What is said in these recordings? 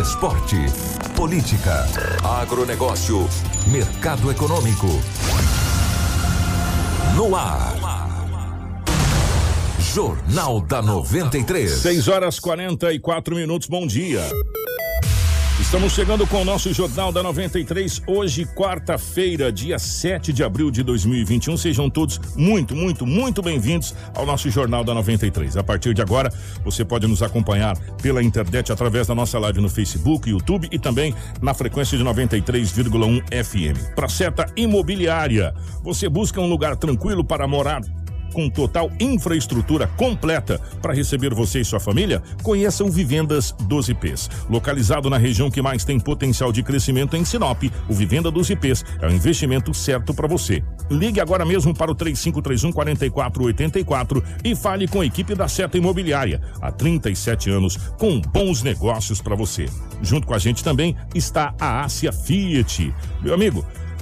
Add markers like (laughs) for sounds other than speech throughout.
Esporte. Política. Agronegócio. Mercado econômico. No ar. Jornal da 93. 6 horas 44 minutos, bom dia. Estamos chegando com o nosso Jornal da 93, hoje, quarta-feira, dia 7 de abril de 2021. Sejam todos muito, muito, muito bem-vindos ao nosso Jornal da 93. A partir de agora, você pode nos acompanhar pela internet através da nossa live no Facebook, YouTube e também na frequência de 93,1 FM. Para Seta Imobiliária, você busca um lugar tranquilo para morar com total infraestrutura completa para receber você e sua família, conheçam Vivendas 12 Ps. Localizado na região que mais tem potencial de crescimento em Sinop, o Vivenda 12 Ps é o investimento certo para você. Ligue agora mesmo para o 3531 4484 e fale com a equipe da Seta Imobiliária. Há 37 anos, com bons negócios para você. Junto com a gente também está a Ásia Fiat. Meu amigo,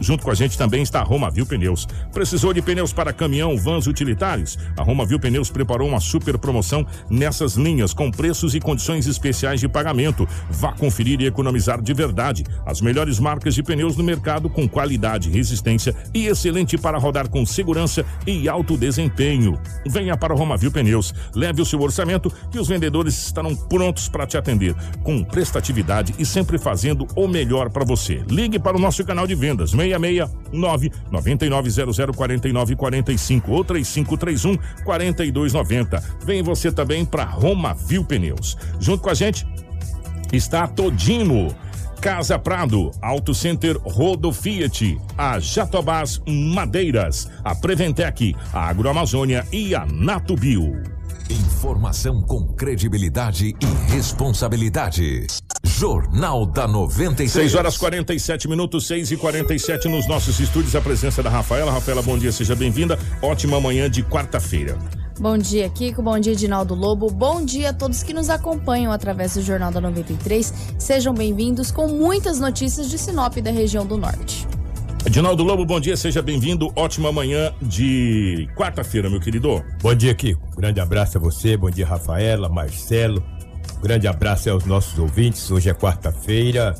Junto com a gente também está a Roma Viu Pneus. Precisou de pneus para caminhão, vans utilitários? A Roma Viu Pneus preparou uma super promoção nessas linhas com preços e condições especiais de pagamento. Vá conferir e economizar de verdade. As melhores marcas de pneus no mercado com qualidade, resistência e excelente para rodar com segurança e alto desempenho. Venha para a Roma Viu Pneus. Leve o seu orçamento que os vendedores estarão prontos para te atender com prestatividade e sempre fazendo o melhor para você. Ligue para o nosso canal de vendas 669 9900 4945 ou 3531 4290. Vem você também para Roma Viu Pneus. Junto com a gente está Todimo. Casa Prado, Auto Center Rodo Fiat, a Jatobás Madeiras, a Preventec, a Agroamazônia e a Natubio. Informação com credibilidade e responsabilidade. Jornal da 93. 6 horas 47 minutos, 6 e 47 nos nossos estúdios. A presença da Rafaela. Rafaela, bom dia, seja bem-vinda. Ótima manhã de quarta-feira. Bom dia, Kiko. Bom dia, Dinaldo Lobo. Bom dia a todos que nos acompanham através do Jornal da 93. Sejam bem-vindos com muitas notícias de Sinop e da região do Norte. Edinaldo Lobo, bom dia, seja bem-vindo. Ótima manhã de quarta-feira, meu querido. Bom dia, Kiko. Grande abraço a você, bom dia, Rafaela, Marcelo. Grande abraço aos nossos ouvintes. Hoje é quarta-feira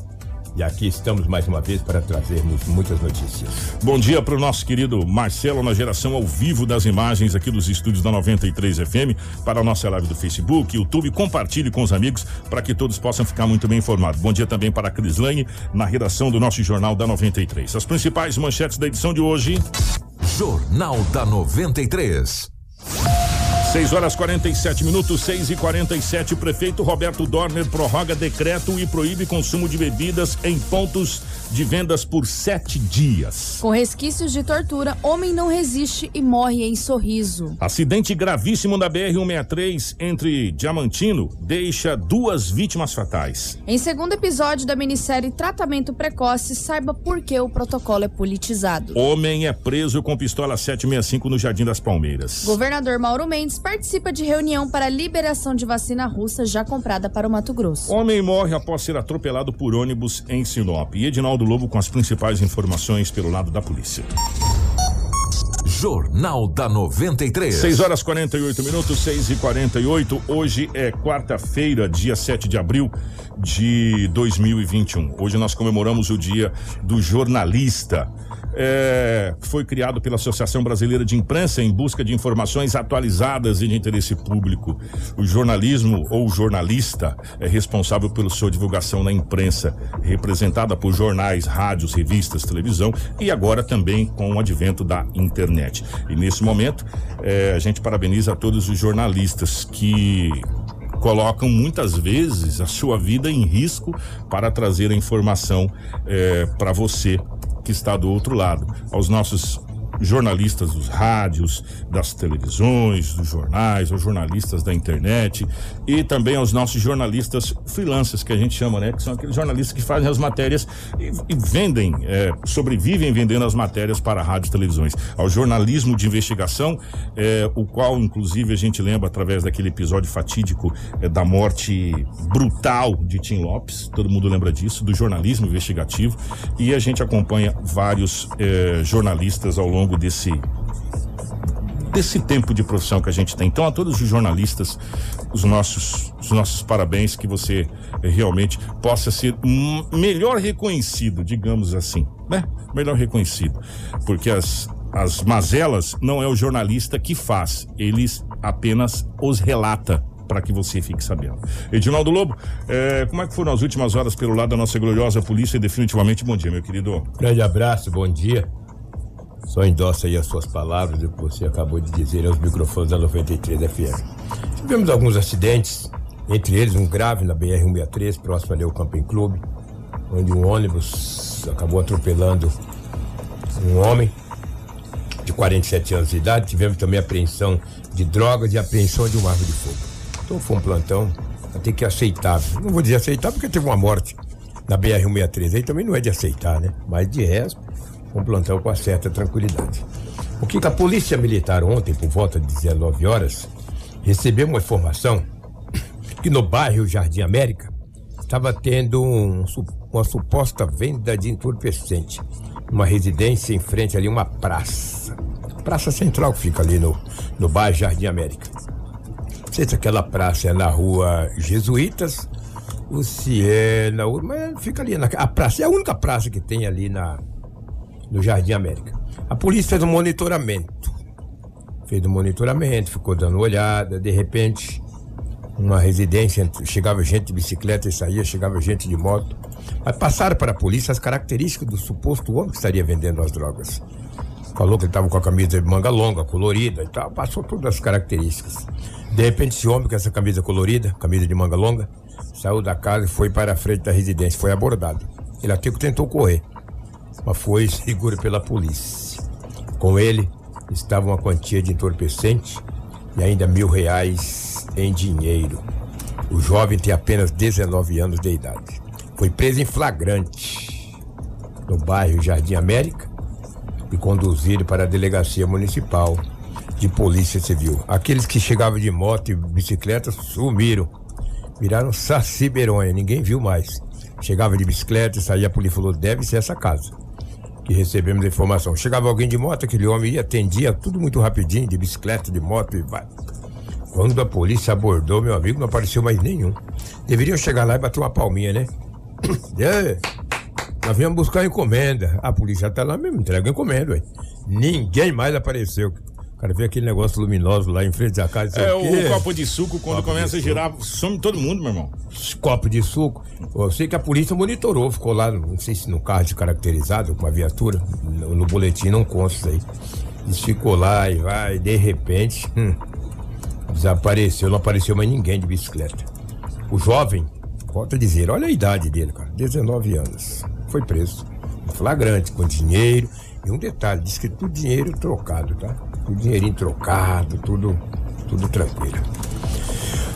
e aqui estamos mais uma vez para trazermos muitas notícias. Bom dia para o nosso querido Marcelo na geração ao vivo das imagens aqui dos estúdios da 93 FM para a nossa live do Facebook, YouTube. Compartilhe com os amigos para que todos possam ficar muito bem informados. Bom dia também para a Crislane na redação do nosso Jornal da 93. As principais manchetes da edição de hoje. Jornal da 93. 6 horas 47 minutos, 6 e 47 O prefeito Roberto Dorner prorroga decreto e proíbe consumo de bebidas em pontos de vendas por sete dias. Com resquícios de tortura, homem não resiste e morre em sorriso. Acidente gravíssimo da BR-163 entre Diamantino deixa duas vítimas fatais. Em segundo episódio da minissérie Tratamento Precoce, saiba por que o protocolo é politizado. Homem é preso com pistola 765 no Jardim das Palmeiras. Governador Mauro Mendes participa de reunião para liberação de vacina russa já comprada para o Mato Grosso. Homem morre após ser atropelado por ônibus em Sinop. E Edinaldo Lobo com as principais informações pelo lado da polícia. Jornal da 93. 6 horas 48 minutos, 6 e 48 Hoje é quarta-feira, dia 7 de abril de 2021. Hoje nós comemoramos o dia do jornalista. É, foi criado pela Associação Brasileira de Imprensa em busca de informações atualizadas e de interesse público. O jornalismo ou jornalista é responsável pela sua divulgação na imprensa, representada por jornais, rádios, revistas, televisão e agora também com o advento da internet. E nesse momento, é, a gente parabeniza todos os jornalistas que colocam muitas vezes a sua vida em risco para trazer a informação é, para você que está do outro lado. Aos nossos jornalistas dos rádios, das televisões, dos jornais, aos jornalistas da internet e também aos nossos jornalistas freelancers, que a gente chama, né? Que são aqueles jornalistas que fazem as matérias e, e vendem, é, sobrevivem vendendo as matérias para rádios e televisões. Ao jornalismo de investigação, é, o qual, inclusive, a gente lembra através daquele episódio fatídico é, da morte brutal de Tim Lopes, todo mundo lembra disso, do jornalismo investigativo, e a gente acompanha vários é, jornalistas ao longo desse desse tempo de profissão que a gente tem. Então, a todos os jornalistas, os nossos, os nossos parabéns, que você realmente possa ser melhor reconhecido, digamos assim, né? Melhor reconhecido. Porque as, as mazelas não é o jornalista que faz, eles apenas os relata para que você fique sabendo. Edinaldo Lobo, é, como é que foram as últimas horas pelo lado da nossa gloriosa polícia? E definitivamente bom dia, meu querido. Grande abraço, bom dia. Só endossa aí as suas palavras e o que você acabou de dizer aos microfones da 93 FM. Tivemos alguns acidentes, entre eles um grave na BR-163, próximo ali ao Camping Clube, onde um ônibus acabou atropelando um homem de 47 anos de idade. Tivemos também apreensão de drogas e apreensão de uma arma de fogo. Então foi um plantão até que aceitável. Não vou dizer aceitável porque teve uma morte na BR-163. Aí também não é de aceitar, né? Mas de resto, um plantão com certa tranquilidade. O que a Polícia Militar ontem, por volta de 19 horas, recebeu uma informação (coughs) que no bairro Jardim América estava tendo um, uma suposta venda de entorpecente. Uma residência em frente ali, uma praça. Praça central que fica ali no, no bairro Jardim América. Não sei se aquela praça é na rua Jesuítas ou se é na mas fica ali na a praça. É a única praça que tem ali na, no Jardim América. A polícia fez um monitoramento. Fez um monitoramento, ficou dando olhada, de repente, uma residência, chegava gente de bicicleta e saía, chegava gente de moto. Mas passaram para a polícia as características do suposto homem que estaria vendendo as drogas. Falou que ele estava com a camisa de manga longa, colorida e tal, passou todas as características. De repente, esse homem com essa camisa colorida, camisa de manga longa, saiu da casa e foi para a frente da residência, foi abordado. Ele até tentou correr mas foi (laughs) seguro pela polícia. Com ele estava uma quantia de entorpecente e ainda mil reais em dinheiro. O jovem tem apenas 19 anos de idade. Foi preso em flagrante no bairro Jardim América e conduzido para a delegacia municipal de polícia civil. Aqueles que chegavam de moto e bicicleta sumiram, viraram saci ninguém viu mais. Chegava de bicicleta e saía, a polícia falou: deve ser essa casa que recebemos a informação. Chegava alguém de moto, aquele homem ia, atendia tudo muito rapidinho, de bicicleta, de moto e vai. Quando a polícia abordou, meu amigo, não apareceu mais nenhum. Deveriam chegar lá e bater uma palminha, né? (coughs) Nós viemos buscar encomenda. A polícia tá lá mesmo, entrega encomenda, ué. Ninguém mais apareceu. Cara vê aquele negócio luminoso lá em frente da casa. É, o, o copo de suco, quando copo começa a girar, some todo mundo, meu irmão. Copo de suco. Eu sei que a polícia monitorou, ficou lá, não sei se no carro de caracterizado, com a viatura, no, no boletim não consta aí. Eles ficou lá e vai, de repente, hum, desapareceu, não apareceu mais ninguém de bicicleta. O jovem, volta a dizer, olha a idade dele, cara, 19 anos. Foi preso. Flagrante, com dinheiro. E um detalhe, diz que tudo dinheiro trocado, tá? O dinheirinho trocado, tudo, tudo tranquilo.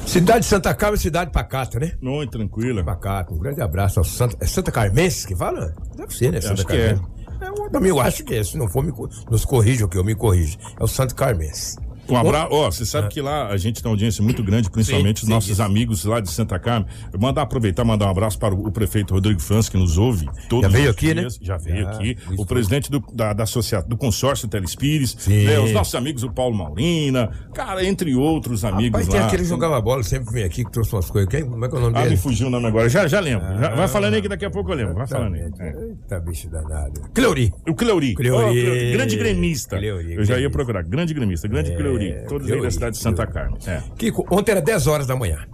Cidade de Santa Carmen, cidade pacata, né? Não, tranquila. Pacata. Um grande abraço ao Santa. É Santa Carmense que fala? Deve ser, né? Santa Carmense. É. é. Eu também eu acho que é. Se não for, me, nos corrija o que eu me corrijo. É o Santo Carmense. Um abraço. Ó, você sabe que lá a gente tem uma audiência muito grande, principalmente Sim, os nossos amigos lá de Santa Carmen. Eu mandar aproveitar, mandar um abraço para o, o prefeito Rodrigo Franz, que nos ouve. Todos Já veio aqui, né? dias. Já veio Já, aqui. O presidente do, da, da associa- do consórcio Telespires. Né, os nossos amigos, o Paulo Maurina. Cara, entre outros amigos Mas tem lá. aquele que jogava bola, sempre vem aqui, que trouxe umas coisas. Quem? Como é que é o nome Ah, dele? me fugiu o nome agora. Já, já lembro. Já- vai Ah, falando aí que daqui a pouco eu lembro. Vai falando aí. É. Eita, bicho danado. Cleuri. O Cleuri. Cleuri. Ó, Cleuri. Grande gremista. Cleuri, eu já ia procurar. Grande gremista. Grande É, Cleuri. Todos aí da cidade de Santa. Carmen. É. Kiko, ontem era 10 horas da manhã.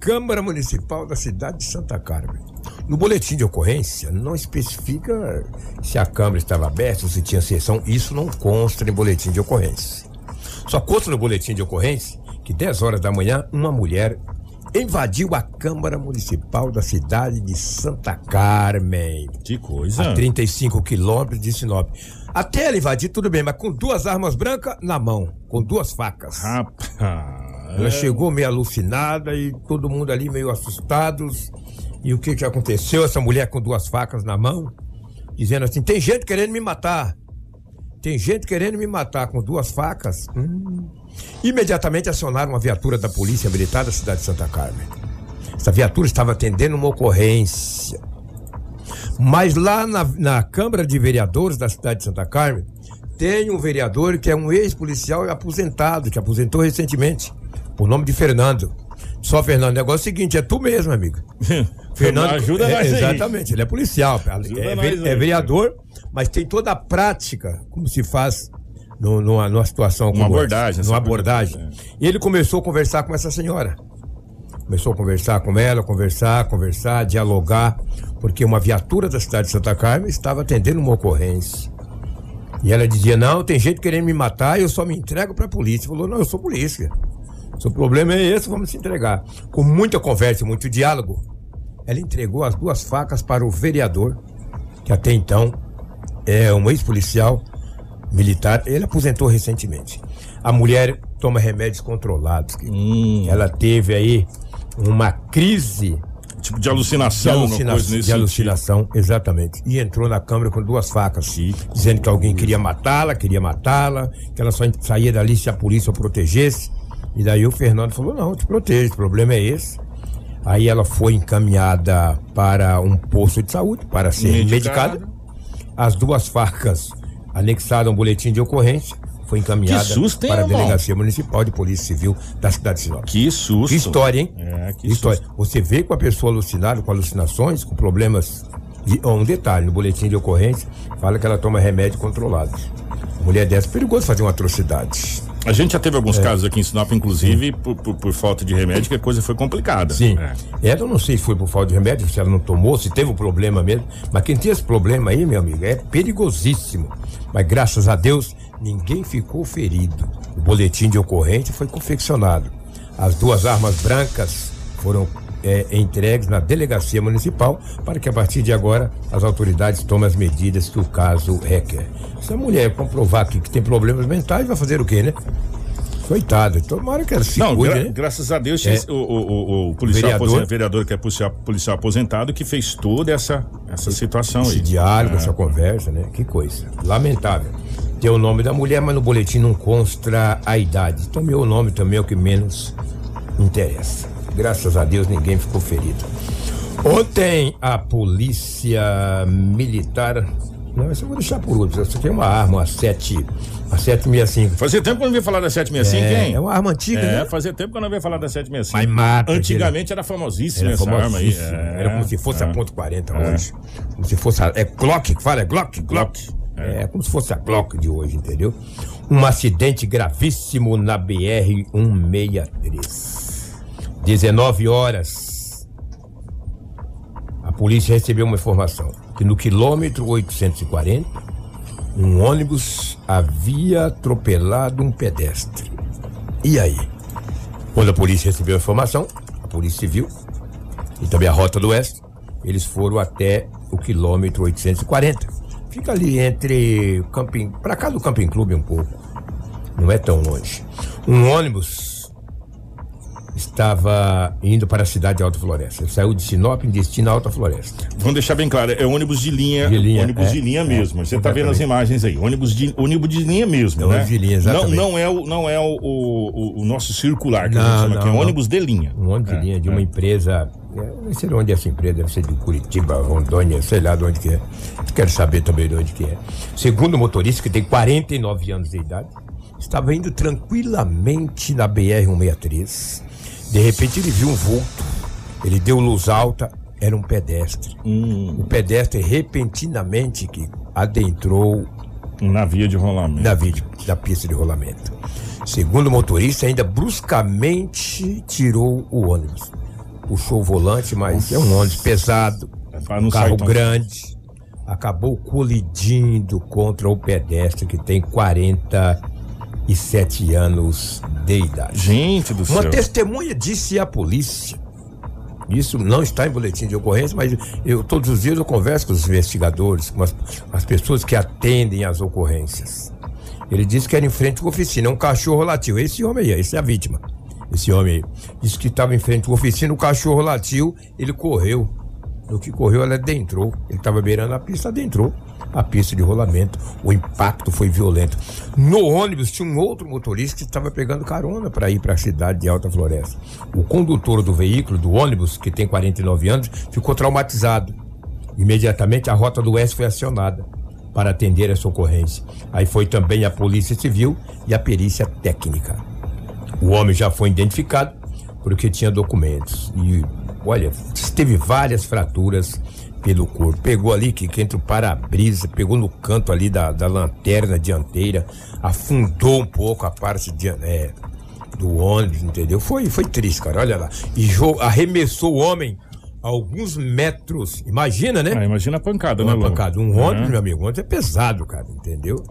Câmara Municipal da cidade de Santa Carmen. No boletim de ocorrência, não especifica se a Câmara estava aberta ou se tinha sessão. Isso não consta em boletim de ocorrência. Só consta no boletim de ocorrência que 10 horas da manhã, uma mulher invadiu a Câmara Municipal da cidade de Santa Carmen. Que coisa. A 35 quilômetros de Sinop. Até ela invadir, tudo bem, mas com duas armas brancas na mão, com duas facas. Rapaz. Ela chegou meio alucinada e todo mundo ali meio assustados. E o que que aconteceu? Essa mulher com duas facas na mão, dizendo assim: tem gente querendo me matar. Tem gente querendo me matar com duas facas. Hum. Imediatamente acionaram uma viatura da Polícia Militar da cidade de Santa Carmen. Essa viatura estava atendendo uma ocorrência. Mas lá na, na Câmara de Vereadores da cidade de Santa Carmen, tem um vereador que é um ex-policial aposentado, que aposentou recentemente, por nome de Fernando. Só, Fernando, o negócio é o seguinte, é tu mesmo, amigo. Fernando (laughs) Ajuda é, nós aí. Exatamente, ele é policial, é, é aí, é vereador, mas tem toda a prática, como se faz no- numa, numa situação como abordagem, essa, numa abordagem. E ele começou a conversar com essa senhora. Começou a conversar com ela, conversar, conversar, dialogar, porque uma viatura da cidade de Santa Carmen estava atendendo uma ocorrência. E ela dizia: Não, tem gente querendo me matar, eu só me entrego para a polícia. Falou: Não, eu sou polícia. Seu problema é esse, vamos se entregar. Com muita conversa e muito diálogo, ela entregou as duas facas para o vereador, que até então é um ex-policial militar. Ele aposentou recentemente. A mulher toma remédios controlados. Hum. Ela teve aí uma crise Tipo de de, alucinação, uma alucina- de alucinação, exatamente. E entrou na câmara com duas facas, dizendo que alguém queria matá-la, queria matá-la, que ela só saía dali se a polícia o protegesse. E daí o Fernando falou: não, eu te protejo, o problema é esse. Aí ela foi encaminhada para um posto de saúde para ser Medicada. medicada. As duas facas anexadas a um boletim de ocorrência foi encaminhada susto, hein, para a? Delegacia Municipal de Polícia Civil da cidade de Sinop. Que susto. Que história, hein? É, que história. Você vê com a pessoa alucinada, com alucinações, com problemas. De, ó, um detalhe, no boletim de ocorrência, fala que ela toma remédio controlado. Mulher dessa, é perigoso fazer uma atrocidade. A gente já teve alguns casos aqui em Sinop, inclusive, por, por- por falta de remédio, que a coisa foi complicada. Sim. É. Ela eu não sei se foi por falta de remédio, se ela não tomou, se teve um problema mesmo. Mas quem tem esse problema aí, meu amigo, é perigosíssimo. Mas graças a Deus, ninguém ficou ferido. O boletim de ocorrência foi confeccionado. As duas armas brancas foram é, entregues na delegacia municipal para que a partir de agora as autoridades tomem as medidas que o caso requer. Se a mulher comprovar que, que tem problemas mentais, vai fazer o quê, né? Coitada, tomara que ela se Não, cuide, gra- né? graças a Deus, É. o, o, o, policial Vereador. vereador, vereador que é policial, policial aposentado que fez toda essa, essa situação Esse aí. diálogo, É. essa conversa, né? Que coisa. Lamentável. Tem o nome da mulher, mas no boletim não consta a idade. Então, meu nome também é o que menos interessa. Graças a Deus, ninguém ficou ferido. Ontem, a polícia militar. Não, isso eu vou deixar por último. Isso aqui é uma arma, uma 7, uma 765. Fazia tempo que eu não ia falar da 765, É, hein? é uma arma antiga, É, né? fazia tempo que eu não ia falar da 765. Mas mata, Antigamente era famosíssima Era essa arma aí. É, Era como se fosse é. a ponto .40 É. hoje. Como se fosse a... É Glock que fala? É Glock? Glock. Glock. É. como se fosse a Glock de hoje, entendeu? Um acidente gravíssimo na BR-163. 19 horas. A polícia recebeu uma informação que no quilômetro 840, um ônibus havia atropelado um pedestre. E aí? Quando a polícia recebeu a informação, a Polícia Civil e também a Rota do Oeste, eles foram até o quilômetro 840. Fica ali entre camping, para cá do Camping Clube um pouco. Não é tão longe. Um ônibus estava indo para a cidade de Alta Floresta. Ele saiu de Sinop em destino a Alta Floresta. Vamos deixar bem claro, é ônibus de linha, De linha, ônibus é, de linha é, mesmo. Você tá vendo as imagens aí, ônibus de ônibus de linha mesmo, É né? de linha, exatamente. Não, não é o não é o, o, o nosso circular que a Não, gente chama aqui, é não, não. ônibus de linha. Um ônibus É, de linha de é. uma empresa. É, Não sei de onde é essa empresa, deve ser de Curitiba, Rondônia, sei lá de onde que é. Quero saber também de onde que é. Segundo o motorista, que tem 49 anos de idade, estava indo tranquilamente na BR-163. De repente ele viu um vulto. Ele deu luz alta, era um pedestre. Hum. O pedestre repentinamente que adentrou Na via de rolamento. via de- da pista de rolamento. Segundo o motorista, ainda bruscamente tirou o ônibus. Puxou o volante, mas é um ônibus pesado, um carro grande. Acabou colidindo contra o pedestre que tem 47 anos de idade. Gente do Uma céu. testemunha disse à polícia. Isso não está em boletim de ocorrência, mas eu todos os dias eu converso com os investigadores, com as, as pessoas que atendem às ocorrências. Ele disse que era em frente à oficina, um cachorro latiu. Esse homem aí, esse é a vítima. Esse homem aí. Disse que estava em frente à oficina, o cachorro latiu, ele correu. No que correu, ela adentrou. Ele estava beirando a pista, adentrou a pista de rolamento. O impacto foi violento. No ônibus tinha um outro motorista que estava pegando carona para ir para a cidade de Alta Floresta. O condutor do veículo, do ônibus, que tem 49 anos, ficou traumatizado. Imediatamente a rota do Oeste foi acionada para atender essa ocorrência. Aí foi também a Polícia Civil e a perícia técnica. O homem já foi identificado porque tinha documentos. E, olha, teve várias fraturas pelo corpo. Pegou ali que, que entre o para-brisa, pegou no canto ali da, da lanterna dianteira, afundou um pouco a parte de, é, do ônibus, entendeu? Foi, foi triste, cara. Olha lá. E arremessou o homem alguns metros. Imagina, né? Ah, imagina a pancada, né, Uma pancada. Um ônibus, É. meu amigo, um ônibus é pesado, cara, entendeu?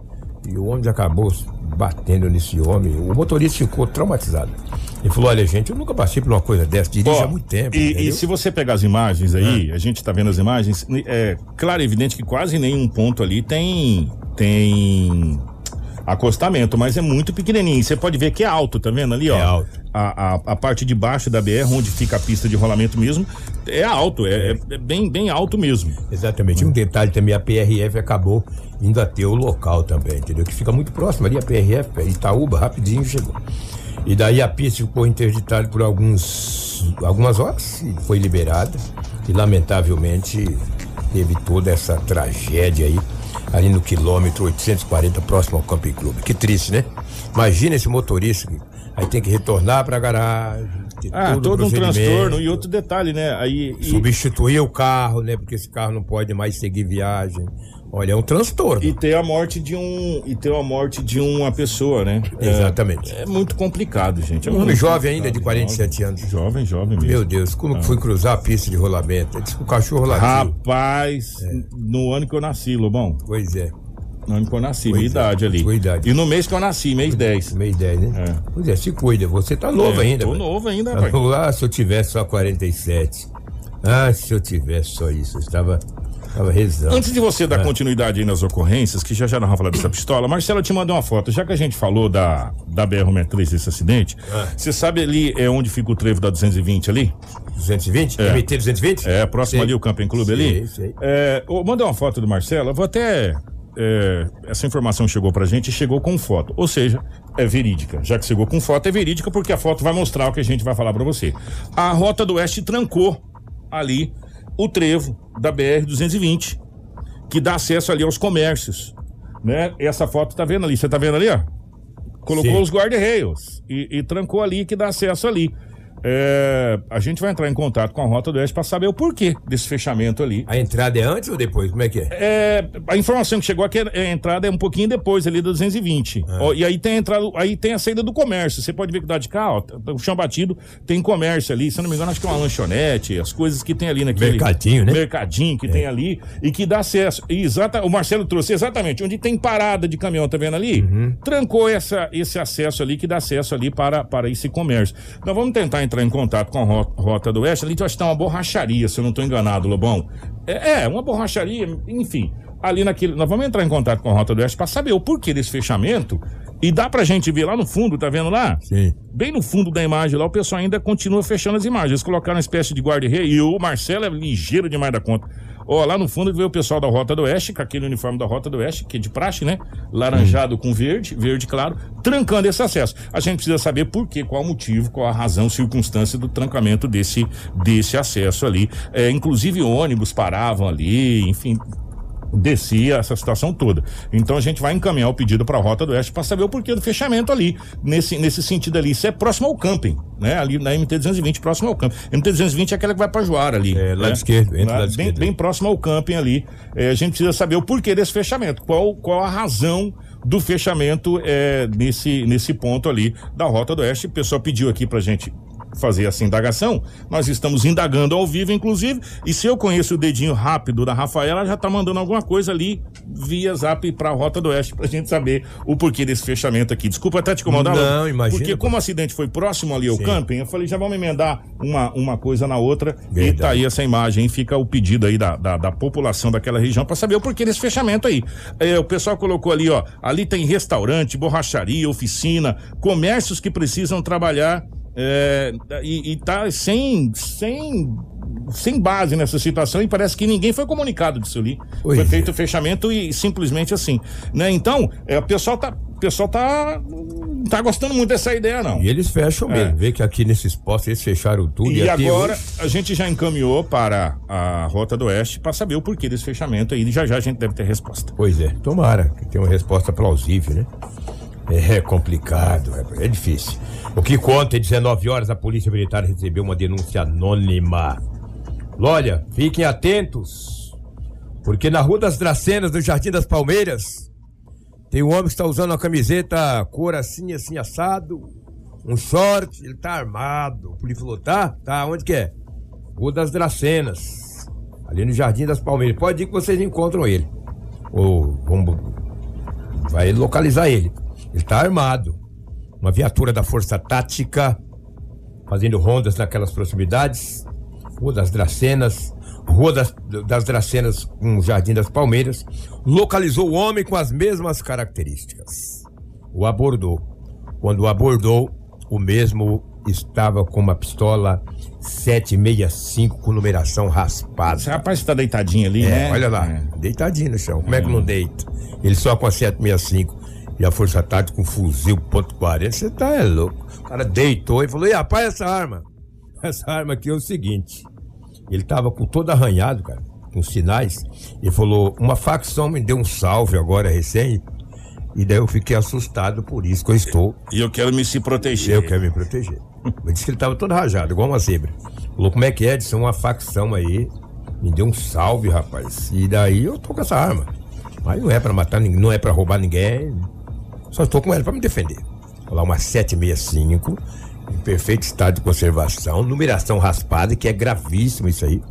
E o ônibus acabou batendo nesse homem. O motorista ficou traumatizado. Ele falou: olha, gente, eu nunca passei por uma coisa dessa, dirige Ó, há muito tempo. E, e se você pegar as imagens aí, a gente tá vendo as imagens, é claro e evidente que quase nenhum ponto ali tem tem acostamento, mas é muito pequenininho. Você pode ver que é alto, tá vendo ali, ó? É alto. A, a, a parte de baixo da BR, onde fica a pista de rolamento mesmo, é alto, é, é- é bem, bem alto mesmo. Exatamente. Um detalhe também, a PRF acabou indo até o local também, entendeu? Que fica muito próximo ali, a PRF, Itaúba, rapidinho chegou. E daí a pista ficou interditada por alguns, algumas horas e foi liberada. E lamentavelmente teve toda essa tragédia aí, ali no quilômetro 840, próximo ao Camping Clube. Que triste, né? Imagina esse motorista que aí tem que retornar para a garagem. Ah, todo um transtorno. E outro detalhe, né? Aí. e- Substituir o carro, né? Porque esse carro não pode mais seguir viagem. Olha, é um transtorno. E ter a morte de um. E ter a morte de uma pessoa, né? É- Exatamente. É, muito complicado, gente. É Um homem jovem ainda, de complicado, 47 anos. Jovem, jovem mesmo. Meu Deus, como Ah. foi cruzar a pista de rolamento? Ele disse que o cachorro latiu. Rapaz, no ano que eu nasci, Lobão. Pois é, No ano que eu nasci, Pois minha é, idade ali. sua idade. E no mês que eu nasci, mês 10. meio 10, né? É. Pois é, se cuida. Você tá novo É, ainda. Tô velho. novo ainda, Tá rapaz. Ah, se eu tivesse só 47. Ah, se eu tivesse só isso. Eu estava, rezando. Antes de você É. dar continuidade aí nas ocorrências, que já já nós vamos falar dessa pistola, Marcelo te mandou uma foto. Já que a gente falou da, da BR-163, desse acidente, É. você sabe ali é onde fica o trevo da 220 ali? 220? É. MT 220? É, próximo Sei. ali o Camping Clube ali. Sei. É, ô, mandei uma foto do Marcelo, eu vou até. é, essa informação chegou pra gente e chegou com foto. Ou seja, é verídica. Já que chegou com foto, é verídica porque a foto vai mostrar o que a gente vai falar pra você. A Rota do Oeste trancou ali o trevo da BR-220, que dá acesso ali aos comércios. Né? Essa foto tá vendo ali, você tá vendo ali, ó? Colocou Sim. os guarda-reios e, e trancou ali que dá acesso ali. É, a gente vai entrar em contato com a Rota do Oeste para saber o porquê desse fechamento ali. A entrada é antes ou depois? Como é que é? É, a informação que chegou aqui, é- a entrada é um pouquinho depois ali da 220. Ah. Ó, e aí tem a entrada, aí tem a saída do comércio. Você pode ver que lado de cá, ó, tá- o chão batido, tem comércio ali. Se eu não me engano, acho que é uma lanchonete, as coisas que tem ali naquele. Mercadinho, né? Mercadinho que tem ali e que dá acesso. E exata, o Marcelo trouxe exatamente onde tem parada de caminhão, tá vendo ali? Uhum. Trancou essa, esse acesso ali, que dá acesso ali para, para esse comércio. Nós vamos tentar entrar em contato com a Ro- Rota do Oeste. Ali eu acho que tá uma borracharia, se eu não estou enganado, Lobão. É, é, uma borracharia, enfim. ali naquele. Nós vamos entrar em contato com a Rota do Oeste para saber o porquê desse fechamento. E dá pra gente ver lá no fundo, tá vendo lá? Sim. Bem no fundo da imagem lá, o pessoal ainda continua fechando as imagens. Eles colocaram uma espécie de guarda-rei e o Marcelo é ligeiro demais da conta. Ó, lá no fundo vê o pessoal da Rota do Oeste, com aquele uniforme da Rota do Oeste, que é de praxe, né? Laranjado com verde, verde claro, trancando esse acesso. A gente precisa saber por quê, qual o motivo, qual a razão, circunstância do trancamento desse, desse acesso ali. É, inclusive ônibus paravam ali, enfim, descia essa situação toda. Então a gente vai encaminhar o pedido para a Rota do Oeste para saber o porquê do fechamento ali, nesse, nesse sentido ali. Isso é próximo ao camping, né? Ali na MT-220, próximo ao camping. MT-220 é aquela que vai para Joara ali. É, lado né? esquerdo, entre Lá, lado bem, esquerdo. bem próximo ao camping ali. É, a gente precisa saber o porquê desse fechamento, qual, qual a razão do fechamento é, nesse, nesse ponto ali da Rota do Oeste. O pessoal pediu aqui pra gente fazer essa indagação. Nós estamos indagando ao vivo, inclusive, e se eu conheço o dedinho rápido da Rafaela, ela já tá mandando alguma coisa ali via zap pra Rota do Oeste pra gente saber o porquê desse fechamento aqui. Desculpa até te incomodar. Não, imagina, Porque como o acidente foi próximo ali ao Sim. camping, eu falei, já vamos emendar uma, uma coisa na outra e Verdade. tá aí essa imagem, fica o pedido aí da, da, da população daquela região para saber o porquê desse fechamento aí. É, o pessoal colocou ali, ó, ali tem restaurante, borracharia, oficina, comércios que precisam trabalhar é, e, e tá sem, sem, sem base nessa situação e parece que ninguém foi comunicado disso ali. Pois foi feito o fechamento e simplesmente assim, né? Então, é, o pessoal tá, o pessoal tá, tá gostando muito dessa ideia não. E eles fecham mesmo. É. Vê que aqui nesses postos eles fecharam tudo. E até agora hoje- a gente já encaminhou para a Rota do Oeste para saber o porquê desse fechamento aí. Já já a gente deve ter resposta. Pois é, tomara que tenha uma resposta plausível, né? É complicado, é, é difícil. O que conta é 19 horas a Polícia Militar recebeu uma denúncia anônima. Olha, fiquem atentos, porque na Rua das Dracenas, no Jardim das Palmeiras, tem um homem que está usando uma camiseta cor assim, assim, assado, um short, ele tá armado. O polícia falou, tá? Tá, onde que é? Rua das Dracenas, ali no Jardim das Palmeiras. Pode ir que vocês encontram ele. Ou vamos vai localizar ele. Ele tá armado. Uma viatura da Força Tática fazendo rondas naquelas proximidades. Rua das Dracenas, Rua das, das Dracenas com o Jardim das Palmeiras. Localizou o homem com as mesmas características. O abordou. Quando o abordou, o mesmo estava com uma pistola 765 com numeração raspada. Esse rapaz está deitadinho ali, É, né? olha lá, É. deitadinho no chão. Como é que não deita? Ele só com a 765 e a Força Tática com fuzil ponto .40. Você tá é louco. O cara deitou e falou: E rapaz, essa arma? (laughs) Essa arma aqui é o seguinte. Ele tava com todo arranhado, cara, com sinais. Ele falou: Uma facção me deu um salve agora recém. E daí eu fiquei assustado por isso que eu estou. E eu quero me se proteger. Eu quero me proteger. (laughs) Mas disse que ele tava todo rajado, igual uma zebra. Falou, como é que é? Disse, uma facção aí. Me deu um salve, rapaz. E daí eu tô com essa arma. Mas não é pra matar ninguém, não é pra roubar ninguém. Só estou com ela pra me defender. Lá, uma 765, em perfeito estado de conservação, numeração raspada, que é gravíssimo isso aí.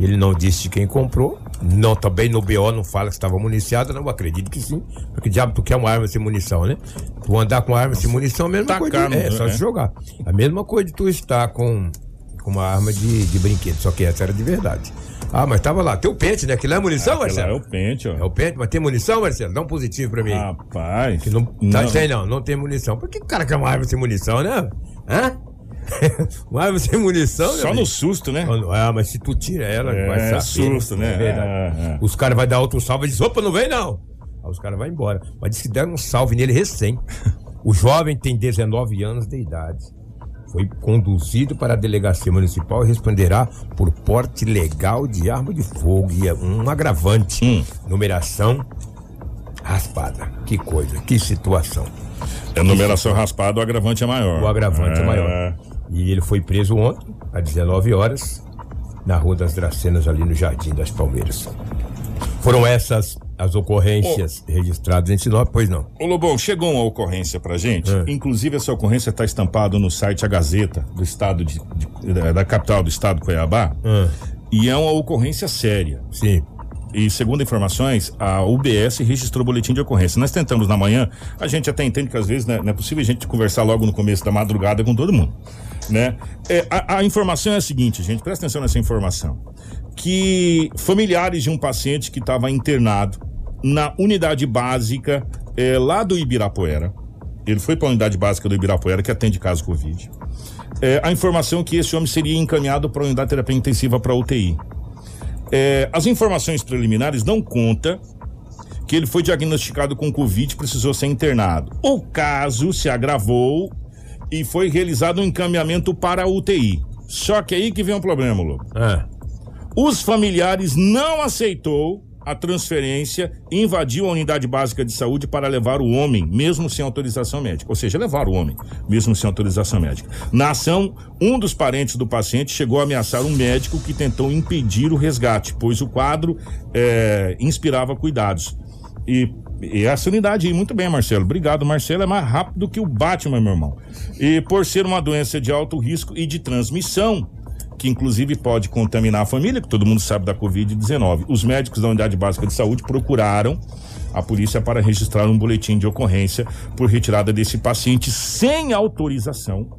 Ele não disse de quem comprou. Não, também no BO não fala que estava municiado, não acredito que sim. Porque diabo tu quer uma arma sem munição, né? Tu andar com arma sem munição é a mesma Tacar coisa. no- é, só é. se jogar. A mesma coisa de tu estar com, com uma arma de, de brinquedo, só que essa era de verdade. Ah, mas tava lá. Tem o pente, né? Aquilo é munição, é Marcelo? o pente, ó. É o pente, mas tem munição, Marcelo? Dá um positivo pra mim. Rapaz. Que não, tá, tem não, não tem munição. Por que o cara quer uma arma sem munição, né? Hã? (laughs) uma arma sem munição, Só no susto, né? Ah, mas se tu tira ela, É, vai saber. susto, né? É verdade. É, é. Os caras vão dar outro salve e diz, opa, não vem não. Aí os caras vão embora. Mas diz que deram um salve nele recém. (laughs) O jovem tem 19 anos de idade. Foi conduzido para a delegacia municipal e responderá por porte legal de arma de fogo e é um agravante. Hum. Numeração raspada. Que coisa, que situação. É numeração raspada, o agravante é maior. O agravante é, É. maior. E ele foi preso ontem, às 19 horas, na Rua das Dracenas, ali no Jardim das Palmeiras. Foram essas as ocorrências registradas em Sinop, pois não. Ô Lobão, chegou uma ocorrência pra gente. É. Inclusive, essa ocorrência está estampada no site A Gazeta do estado de, de- da- capital do estado, Cuiabá. Ah, E é uma ocorrência séria. sim. e segundo informações, a UBS registrou o boletim de ocorrência. Nós tentamos na manhã, a gente até entende que às vezes né, não é possível a gente conversar logo no começo da madrugada com todo mundo, né? É, a, a informação é a seguinte, gente, presta atenção nessa informação, que familiares de um paciente que estava internado na unidade básica é, lá do Ibirapuera, ele foi para a unidade básica do Ibirapuera que atende caso Covid. É, a informação que esse homem seria encaminhado para a unidade de terapia intensiva para UTI. É, as informações preliminares não conta que ele foi diagnosticado com Covid e precisou ser internado. O caso se agravou e foi realizado um encaminhamento para a UTI. Só que aí que vem um problema, Lu. Ah, Os familiares não aceitou a transferência invadiu a unidade básica de saúde para levar o homem, mesmo sem autorização médica. Ou seja, levar o homem, mesmo sem autorização médica. Na ação, um dos parentes do paciente chegou a ameaçar um médico que tentou impedir o resgate, pois o quadro eh, inspirava cuidados. E, e essa unidade aí, muito bem, Marcelo. Obrigado, Marcelo. É mais rápido que o Batman, meu irmão. E por ser uma doença de alto risco e de transmissão, que inclusive pode contaminar a família, que todo mundo sabe da Covid-19. Os médicos da unidade básica de saúde procuraram a polícia para registrar um boletim de ocorrência por retirada desse paciente sem autorização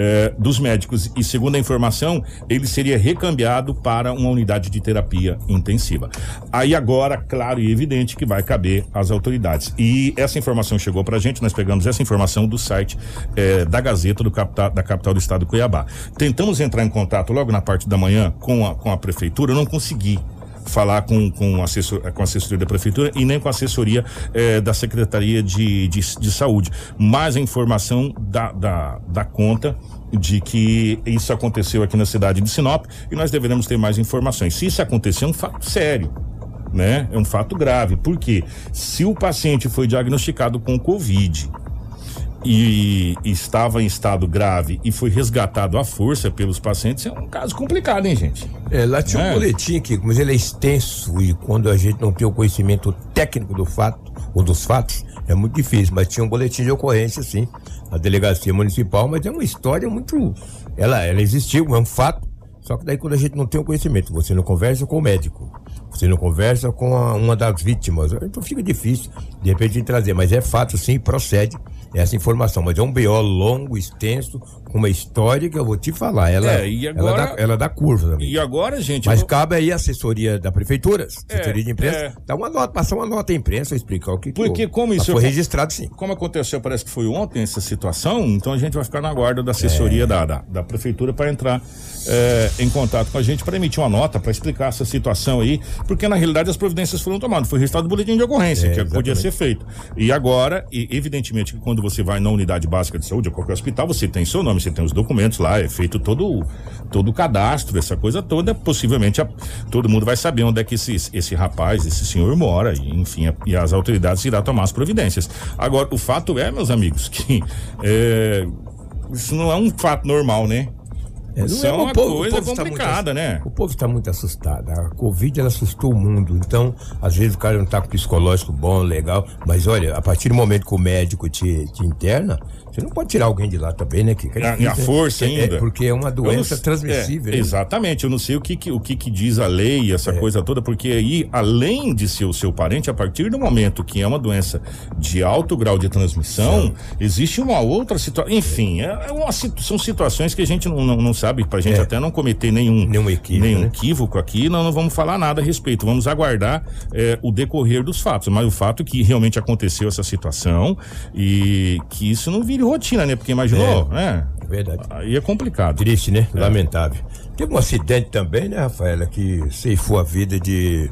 eh, dos médicos. E segundo a informação, ele seria recambiado para uma unidade de terapia intensiva. Aí agora, claro e evidente que vai caber às autoridades. E essa informação chegou pra gente, nós pegamos essa informação do site eh, da Gazeta do da capital do estado do Cuiabá. Tentamos entrar em contato logo na parte da manhã com a, com a prefeitura, não consegui falar com, com, assessor, com a assessoria da prefeitura e nem com a assessoria eh, da Secretaria de, de, de Saúde. Mas a informação da, da, da conta de que isso aconteceu aqui na cidade de Sinop e nós deveremos ter mais informações. Se isso acontecer, é um fato sério. Né? É um fato grave, porque se o paciente foi diagnosticado com Covid e estava em estado grave e foi resgatado à força pelos pacientes, é um caso complicado, hein, gente? é, lá tinha É. um boletim aqui, mas ele é extenso e quando a gente não tem o conhecimento técnico do fato ou dos fatos, é muito difícil. Mas tinha um boletim de ocorrência, sim, na delegacia municipal, mas é uma história muito. Ela, ela existiu, é um fato. Só que daí quando a gente não tem o conhecimento, você não conversa com o médico, você não conversa com a- uma das vítimas, então fica difícil de repente de trazer, mas é fato sim, procede essa informação, mas é um BO longo, extenso, com uma história que eu vou te falar, ela, É, agora- ela, dá, ela dá curva também. E agora, gente, Mas eu- cabe aí a assessoria da prefeitura, assessoria É, de imprensa, é. dá uma nota, passar uma nota à imprensa, explicar o que que Porque houve. como isso foi registrado sim. como aconteceu, parece que foi ontem essa situação, então a gente vai ficar na guarda da assessoria É. da, da, da prefeitura para entrar eh, em contato com a gente para emitir uma nota para explicar essa situação aí, porque na realidade as providências foram tomadas, foi registrado o boletim de ocorrência, É, que podia exatamente. ser feito. E agora, e, evidentemente que quando você vai na unidade básica de saúde, ou qualquer hospital, você tem seu nome, você tem os documentos lá, é feito todo, o- todo o cadastro, essa coisa toda, possivelmente a- todo mundo vai saber onde é que esse, esse rapaz, esse senhor mora, e, enfim, a- e as autoridades irão tomar as providências. Agora, o fato é, meus amigos, (laughs) que é, isso não é um fato normal, né? É, não é, é uma povo- o coisa povo está complicada, muito, né? O povo está muito assustado. A Covid ela assustou o mundo. Então, às vezes o cara não está com psicológico bom, legal. Mas olha, a partir do momento que o médico te, te interna, você não pode tirar alguém de lá também, né, Kika? É E a- né? força É, ainda. É, porque é uma doença não- transmissível. é, né? exatamente, eu não sei o que, que- o que, que diz a lei, essa É. coisa toda, porque aí, além de ser o seu parente, a partir do momento que é uma doença de alto grau de transmissão, existe uma outra situação. Enfim, é, é uma são situações que a gente não, não, não sabe, pra gente É. até não cometer nenhum, Nenhum equívoco, nenhum né? equívoco aqui, nós não vamos falar nada a respeito. Vamos aguardar é, o decorrer dos fatos. Mas o fato é que realmente aconteceu essa situação e que isso não vire rotina, né? Porque imaginou, né? É verdade. Aí é complicado. Triste, né? Lamentável. Teve um acidente também, né, Rafaela, que ceifou a vida de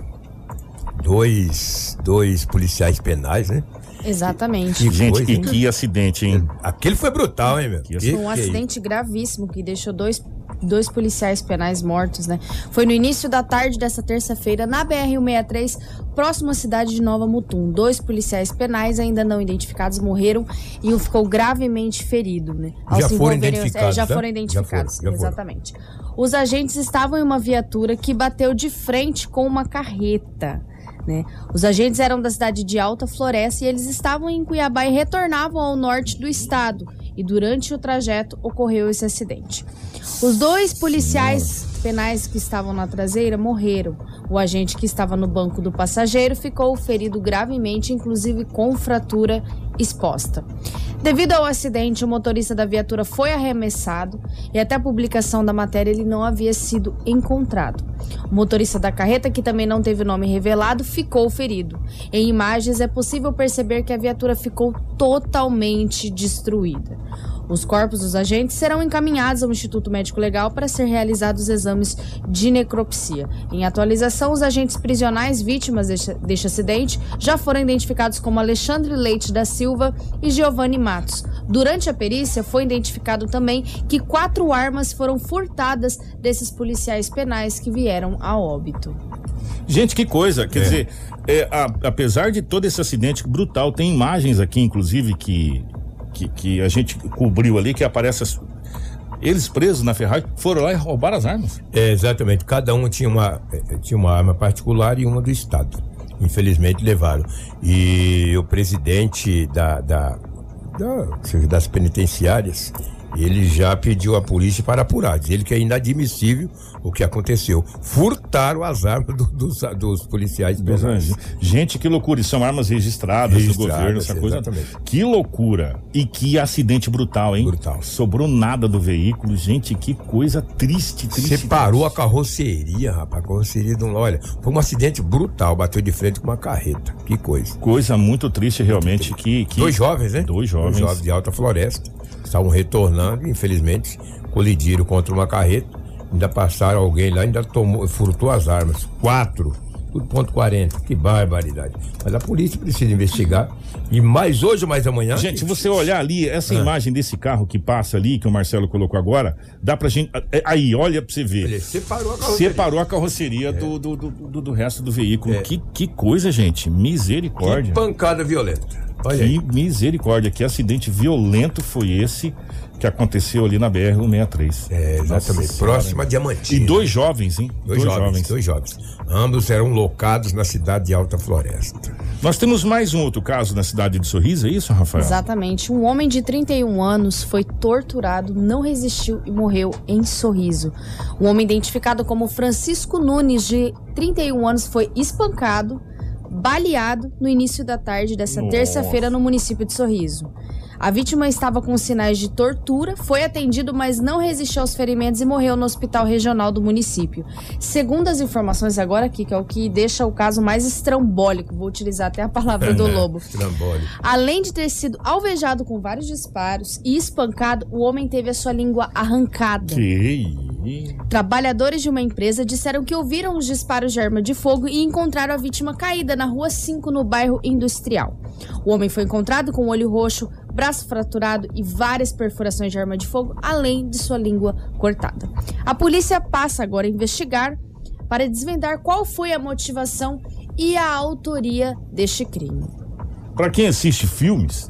dois, dois policiais penais, né? Exatamente. Que Gente, coisa, e hein? que acidente, hein? Aquele foi brutal, hein, meu? Que Que Foi um que é acidente gravíssimo que deixou dois, dois policiais penais mortos, né? Foi no início da tarde dessa terça-feira, na BR-163, próximo à cidade de Nova Mutum. Dois policiais penais ainda não identificados morreram e um ficou gravemente ferido, né? Ao Já se foram envolverem- identificados, é, já né? foram Já identificados, foram, já foram. exatamente. Os agentes estavam em uma viatura que bateu de frente com uma carreta. Né? Os agentes eram da cidade de Alta Floresta e eles estavam em Cuiabá e retornavam ao norte do estado. E durante o trajeto ocorreu esse acidente. Os dois policiais penais que estavam na traseira morreram. O agente que estava no banco do passageiro ficou ferido gravemente, inclusive com fratura exposta. Devido ao acidente, o motorista da viatura foi arremessado e até a publicação da matéria ele não havia sido encontrado. O motorista da carreta, que também não teve nome revelado, ficou ferido. Em imagens é possível perceber que a viatura ficou totalmente destruída. Os corpos dos agentes serão encaminhados ao Instituto Médico Legal para ser realizados exames de necropsia. Em atualização, os agentes prisionais vítimas deste, deste acidente já foram identificados como Alexandre Leite da Silva e Giovanni Matos. Durante a perícia, foi identificado também que quatro armas foram furtadas desses policiais penais que vieram a óbito. Gente, que coisa. Quer dizer, é, a- apesar de todo esse acidente brutal, tem imagens aqui, inclusive, que, que, que a gente cobriu ali, que aparece. as- Eles presos na Ferrari foram lá e roubaram as armas. É, exatamente. Cada um tinha uma, eh, tinha uma arma particular e uma do Estado. Infelizmente levaram. E o presidente da, da, da- das penitenciárias, ele já pediu à polícia para apurar. Diz ele que é inadmissível o que aconteceu. Furtaram as armas do- dos, dos policiais penais. Gente, que loucura. E são armas registradas, do Registradas, governo, essa coisa. exatamente. Que loucura. E que acidente brutal, hein? Brutal. Sobrou nada do veículo. Gente, que coisa triste, triste. Separou a carroceria, rapaz. A carroceria de um. Olha, foi um acidente brutal. Bateu de frente com uma carreta. Que coisa. Coisa muito triste, realmente. Que, que... Dois jovens, né? Dois jovens. Dois jovens de Alta Floresta. Estavam retornando e, infelizmente, colidiram contra uma carreta. Ainda passaram alguém lá, ainda tomou, furtou as armas. Quatro. Tudo ponto 40. Que barbaridade. Mas a polícia precisa investigar. E mais hoje ou mais amanhã. Gente, se você olhar ali, essa Ah. imagem desse carro que passa ali, que o Marcelo colocou agora, dá pra gente. é, Aí, olha pra você ver. Ele separou a carroceria. Separou a carroceria do, do, do, do- do resto do veículo. É. Que, que coisa, gente. Misericórdia. Que pancada violenta. Olha aí. Que misericórdia. Que acidente violento foi esse que aconteceu ali na BR-163. É, exatamente. Nossa Próxima a Diamantina. E dois jovens, hein? Dois, jovens, dois jovens. Ambos eram locados na cidade de Alta Floresta. Nós temos mais um outro caso na cidade de Sorriso, é isso, Rafael? Exatamente. Um homem de 31 anos foi torturado, não resistiu e morreu em Sorriso. Um homem identificado como Francisco Nunes, de 31 anos, foi espancado, baleado no início da tarde dessa terça-feira no município de Sorriso. A vítima estava com sinais de tortura, foi atendido, mas não resistiu aos ferimentos e morreu no hospital regional do município. Segundo as informações agora aqui, que é o que deixa o caso mais estrambólico, vou utilizar até a palavra do (laughs) lobo. Trambólico. Além de ter sido alvejado com vários disparos e espancado, o homem teve a sua língua arrancada. Que. Trabalhadores de uma empresa disseram que ouviram os disparos de arma de fogo e encontraram a vítima caída na rua 5, no bairro Industrial. O homem foi encontrado com olho roxo, braço fraturado e várias perfurações de arma de fogo, além de sua língua cortada. A polícia passa agora a investigar para desvendar qual foi a motivação e a autoria deste crime. Pra quem assiste filmes,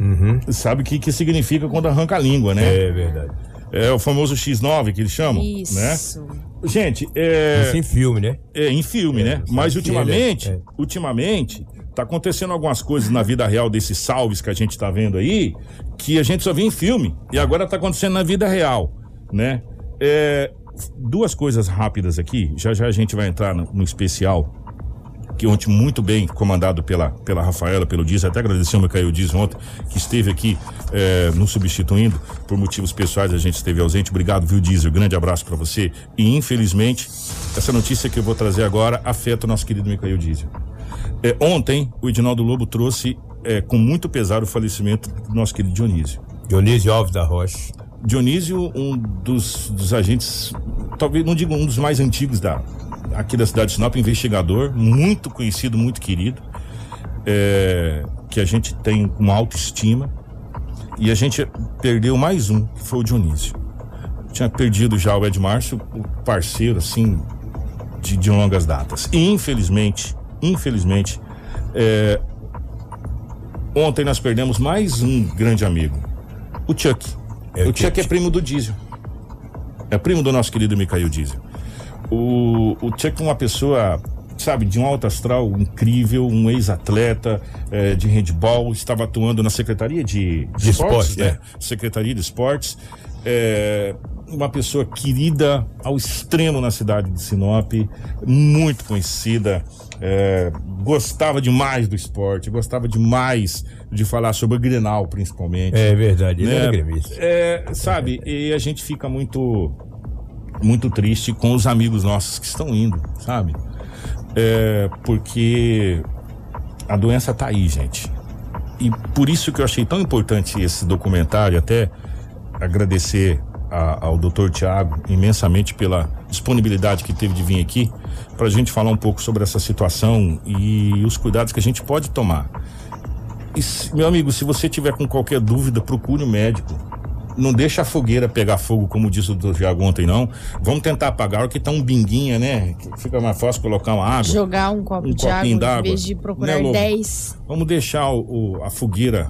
sabe o que, que significa quando arranca a língua, né? É verdade. É o famoso X9 que eles chamam, né? Isso. Gente, é, Isso em filme, né? é em filme, né? Mas ultimamente, é- é. ultimamente, tá acontecendo algumas coisas na vida real desses salves que a gente tá vendo aí, que a gente só vê em filme. E agora tá acontecendo na vida real, né? É, duas coisas rápidas aqui, já já a gente vai entrar no, no especial que ontem muito bem comandado pela, pela Rafaela, pelo Dias, até agradecer o Micael Dias ontem, que esteve aqui eh, nos substituindo, por motivos pessoais a gente esteve ausente, obrigado viu Diesel, grande abraço para você, e infelizmente, essa notícia que eu vou trazer agora afeta o nosso querido Micael Diesel. Eh, ontem, o Edinaldo Lobo trouxe eh, com muito pesar o falecimento do nosso querido Dionísio. Dionísio Alves da Rocha. Dionísio, um dos, dos agentes, talvez não digo um dos mais antigos da, aqui da cidade de Sinop, investigador, muito conhecido, muito querido, é, que a gente tem uma autoestima. E a gente perdeu mais um, que foi o Dionísio. Tinha perdido já o Ed Márcio, o parceiro, assim, de, de longas datas. E infelizmente, infelizmente, é, ontem nós perdemos mais um grande amigo, o Chuck. É, o Chuck. é primo do Diesel. É primo do nosso querido Micael Diesel. O, o Chuck é uma pessoa, sabe, de um alto astral incrível, um ex-atleta eh, de handball, estava atuando na Secretaria de, De Esportes, né? é. Secretaria de Esportes. é, uma pessoa querida ao extremo na cidade de Sinop, muito conhecida, é, gostava demais do esporte, gostava demais de falar sobre o Grenal, principalmente. É verdade, ele né? era gremista. É, sabe, e a gente fica muito muito triste com os amigos nossos que estão indo, sabe? É, porque a doença tá aí, gente. E por isso que eu achei tão importante esse documentário, até agradecer a- ao Dr. Tiago imensamente pela disponibilidade que teve de vir aqui para a gente falar um pouco sobre essa situação e os cuidados que a gente pode tomar. E se- meu amigo, se você tiver com qualquer dúvida, procure um médico. Não deixa a fogueira pegar fogo, como disse o Tiago ontem, não. Vamos tentar apagar, porque tá um binguinha, né? Fica mais fácil colocar uma água. Jogar um copo Um de água em vez de procurar Né, Lobo? 10. Vamos deixar o, o- a fogueira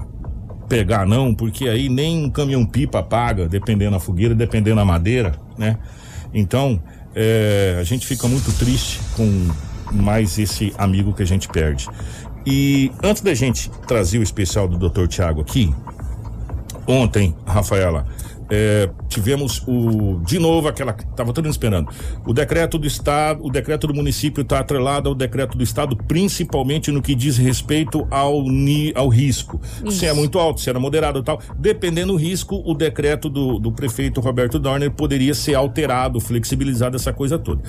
pegar, não, porque aí nem um caminhão-pipa apaga, dependendo da fogueira, dependendo da madeira, né? Então, é, a gente fica muito triste com mais esse amigo que a gente perde. E antes da gente trazer o especial do Dr. Tiago aqui, ontem, Rafaela, é, tivemos o de novo aquela tava todo mundo esperando. O decreto do estado o decreto do município está atrelado ao decreto do estado principalmente no que diz respeito ao ni, ao risco. Se é muito alto se era moderado tal dependendo do risco o decreto do, do prefeito Roberto Dorner poderia ser alterado flexibilizado essa coisa toda.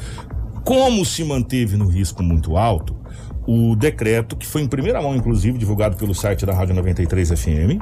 Como se manteve no risco muito alto, o decreto, que foi em primeira mão, inclusive, divulgado pelo site da Rádio 93 FM,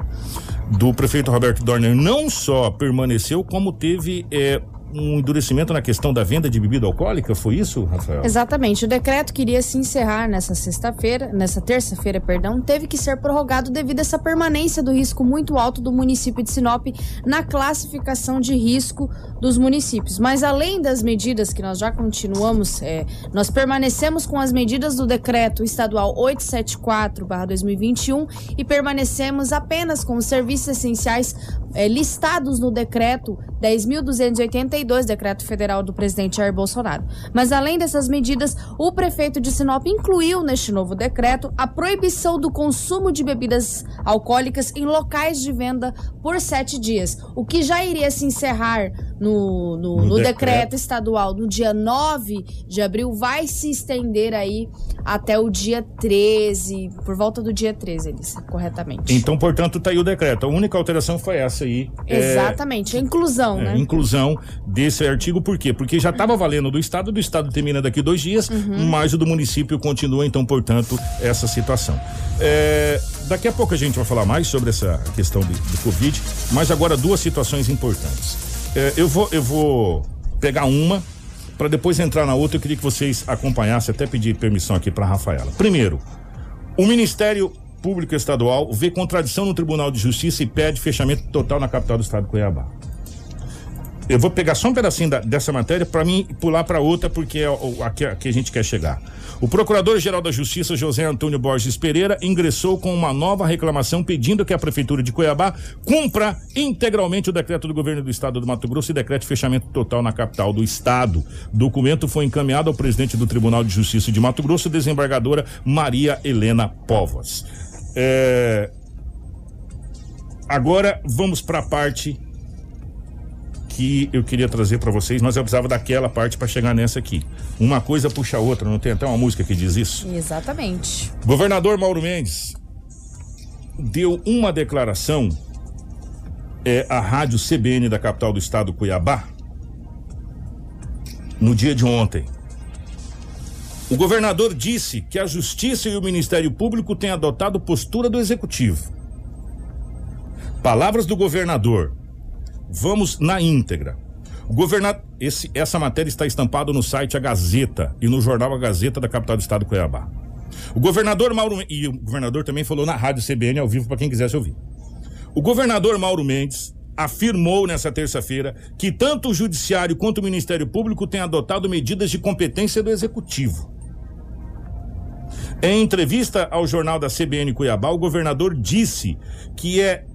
do prefeito Roberto Dorner, não só permaneceu, como teve é, um endurecimento na questão da venda de bebida alcoólica, foi isso, Rafael? Exatamente. O decreto que iria se encerrar nessa sexta-feira, nessa terça-feira, perdão, teve que ser prorrogado devido a essa permanência do risco muito alto do município de Sinop na classificação de risco dos municípios. Mas além das medidas que nós já continuamos, é, nós permanecemos com as medidas do decreto estadual 874/2021 e permanecemos apenas com os serviços essenciais é, listados no decreto 10.282, decreto federal do presidente Jair Bolsonaro. Mas além dessas medidas, o prefeito de Sinop incluiu neste novo decreto a proibição do consumo de bebidas alcoólicas em locais de venda por sete dias, o que já iria se encerrar no, no, No no decreto. decreto estadual no dia 9 de abril, vai se estender aí até o dia 13, por volta do dia 13, Elisa, corretamente. Então, portanto, tá aí o decreto. A única alteração foi essa aí. é, Exatamente, a inclusão, é, né? inclusão desse artigo, por quê? Porque já estava valendo do Estado, do Estado termina daqui dois dias, Uhum. mas o do município continua, então, portanto, essa situação. É, daqui a pouco a gente vai falar mais sobre essa questão de, de Covid, mas agora duas situações importantes. É, eu, vou, eu vou pegar uma para depois entrar na outra. Eu queria que vocês acompanhassem, até pedir permissão aqui para Rafaela. Primeiro, o Ministério Público Estadual vê contradição no Tribunal de Justiça e pede fechamento total na capital do estado de Cuiabá. Eu vou pegar só um pedacinho da- dessa matéria para mim pular para outra, porque é o- a que, a que a gente quer chegar. O Procurador-Geral da Justiça, José Antônio Borges Pereira, ingressou com uma nova reclamação pedindo que a Prefeitura de Cuiabá cumpra integralmente o decreto do governo do estado do Mato Grosso e decrete fechamento total na capital do estado. O documento foi encaminhado ao presidente do Tribunal de Justiça de Mato Grosso, desembargadora Maria Helena Povas. É, Agora vamos para a parte que eu queria trazer para vocês, mas eu precisava daquela parte para chegar nessa aqui. Uma coisa puxa a outra, não tem até uma música que diz isso? Exatamente. Governador Mauro Mendes deu uma declaração é, à rádio CBN da capital do estado, Cuiabá, no dia de ontem. O governador disse que a Justiça e o Ministério Público têm adotado postura do Executivo. Palavras do governador. Vamos na íntegra. O governador, esse, essa matéria está estampada no site A Gazeta e no jornal A Gazeta da capital do estado do Cuiabá. O governador Mauro e o governador também falou na rádio CBN ao vivo para quem quisesse ouvir. O governador Mauro Mendes afirmou nessa terça-feira que tanto o judiciário quanto o Ministério Público têm adotado medidas de competência do executivo. Em entrevista ao jornal da CBN Cuiabá, o governador disse que é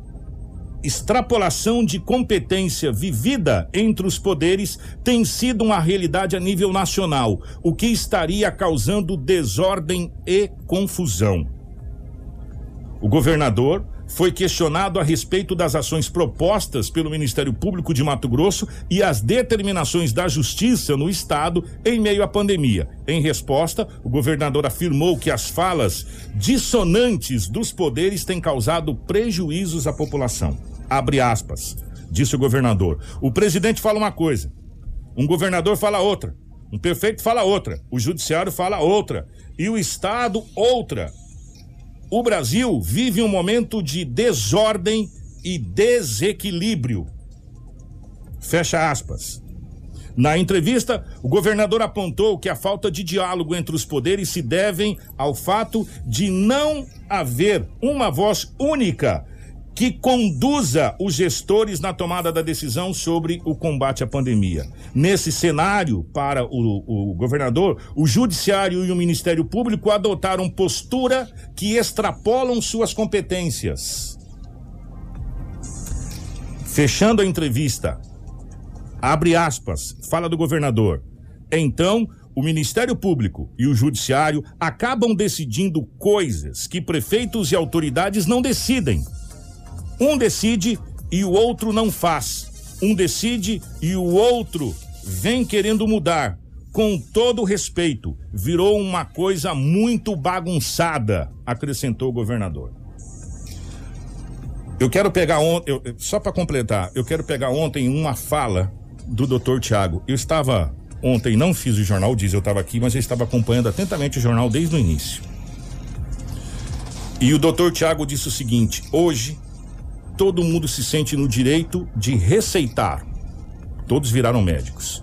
extrapolação de competência vivida entre os poderes tem sido uma realidade a nível nacional, o que estaria causando desordem e confusão. O governador foi questionado a respeito das ações propostas pelo Ministério Público de Mato Grosso e as determinações da Justiça no Estado em meio à pandemia. Em resposta, o governador afirmou que as falas dissonantes dos poderes têm causado prejuízos à população. Abre aspas, disse o governador. O presidente fala uma coisa, um governador fala outra, um prefeito fala outra, o judiciário fala outra e o Estado outra. O Brasil vive um momento de desordem e desequilíbrio. Fecha aspas. Na entrevista, o governador apontou que a falta de diálogo entre os poderes se devem ao fato de não haver uma voz única que conduza os gestores na tomada da decisão sobre o combate à pandemia. Nesse cenário, para o, o, governador, o Judiciário e o Ministério Público adotaram postura que extrapolam suas competências. Fechando a entrevista, abre aspas, fala do governador. Então, o Ministério Público e o Judiciário acabam decidindo coisas que prefeitos e autoridades não decidem um decide e o outro não faz. Um decide e o outro vem querendo mudar. Com todo respeito, virou uma coisa muito bagunçada, acrescentou o governador. Eu quero pegar ontem, só para completar, eu quero pegar ontem uma fala do doutor Tiago. Eu estava ontem, não fiz o jornal, diz eu estava aqui, mas eu estava acompanhando atentamente o jornal desde o início. E o doutor Tiago disse o seguinte: hoje todo mundo se sente no direito de receitar. Todos viraram médicos.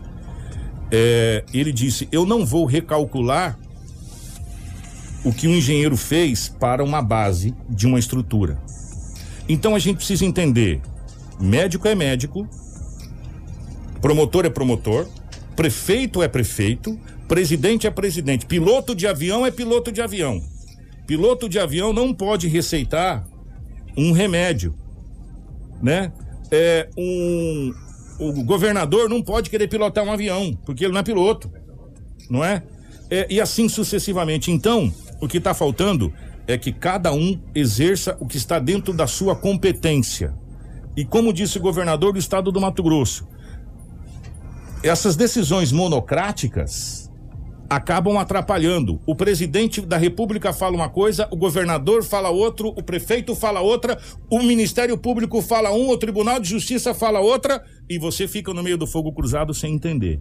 É, ele disse: Eu não vou recalcular o que um engenheiro fez para uma base de uma estrutura. Então a gente precisa entender: médico é médico, promotor é promotor, prefeito é prefeito, presidente é presidente, piloto de avião é piloto de avião. Piloto de avião não pode receitar um remédio né? É, um, o governador não pode querer pilotar um avião, porque ele não é piloto, não é? é e assim sucessivamente. Então, o que está faltando é que cada um exerça o que está dentro da sua competência. E como disse o governador do estado do Mato Grosso, essas decisões monocráticas acabam atrapalhando. O presidente da República fala uma coisa, o governador fala outro, o prefeito fala outra, o Ministério Público fala um, o Tribunal de Justiça fala outra e você fica no meio do fogo cruzado sem entender.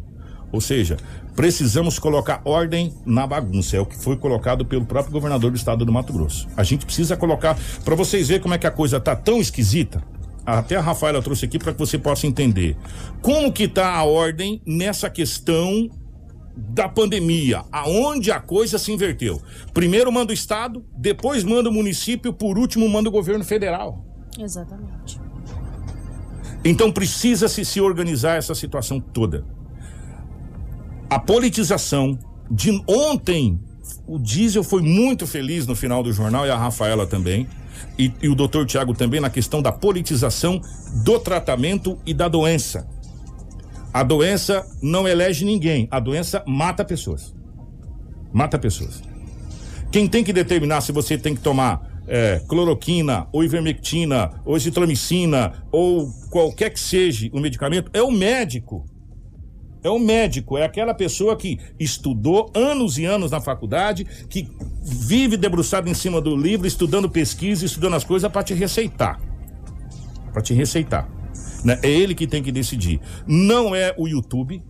Ou seja, precisamos colocar ordem na bagunça. É o que foi colocado pelo próprio governador do estado do Mato Grosso. A gente precisa colocar, para vocês verem como é que a coisa tá tão esquisita. Até a Rafaela trouxe aqui para que você possa entender. Como que tá a ordem nessa questão da pandemia, aonde a coisa se inverteu. Primeiro manda o Estado, depois manda o município, por último manda o governo federal. Exatamente. Então precisa-se se organizar essa situação toda. A politização de ontem, o Diesel foi muito feliz no final do jornal e a Rafaela também. E, e o doutor Tiago também na questão da politização do tratamento e da doença. A doença não elege ninguém, a doença mata pessoas. Mata pessoas. Quem tem que determinar se você tem que tomar é, cloroquina, ou ivermectina, ou ezitromicina, ou qualquer que seja o medicamento, é o médico. É o médico, é aquela pessoa que estudou anos e anos na faculdade, que vive debruçado em cima do livro, estudando pesquisa, estudando as coisas para te receitar. Para te receitar. Né? É ele que tem que decidir. Não é o YouTube,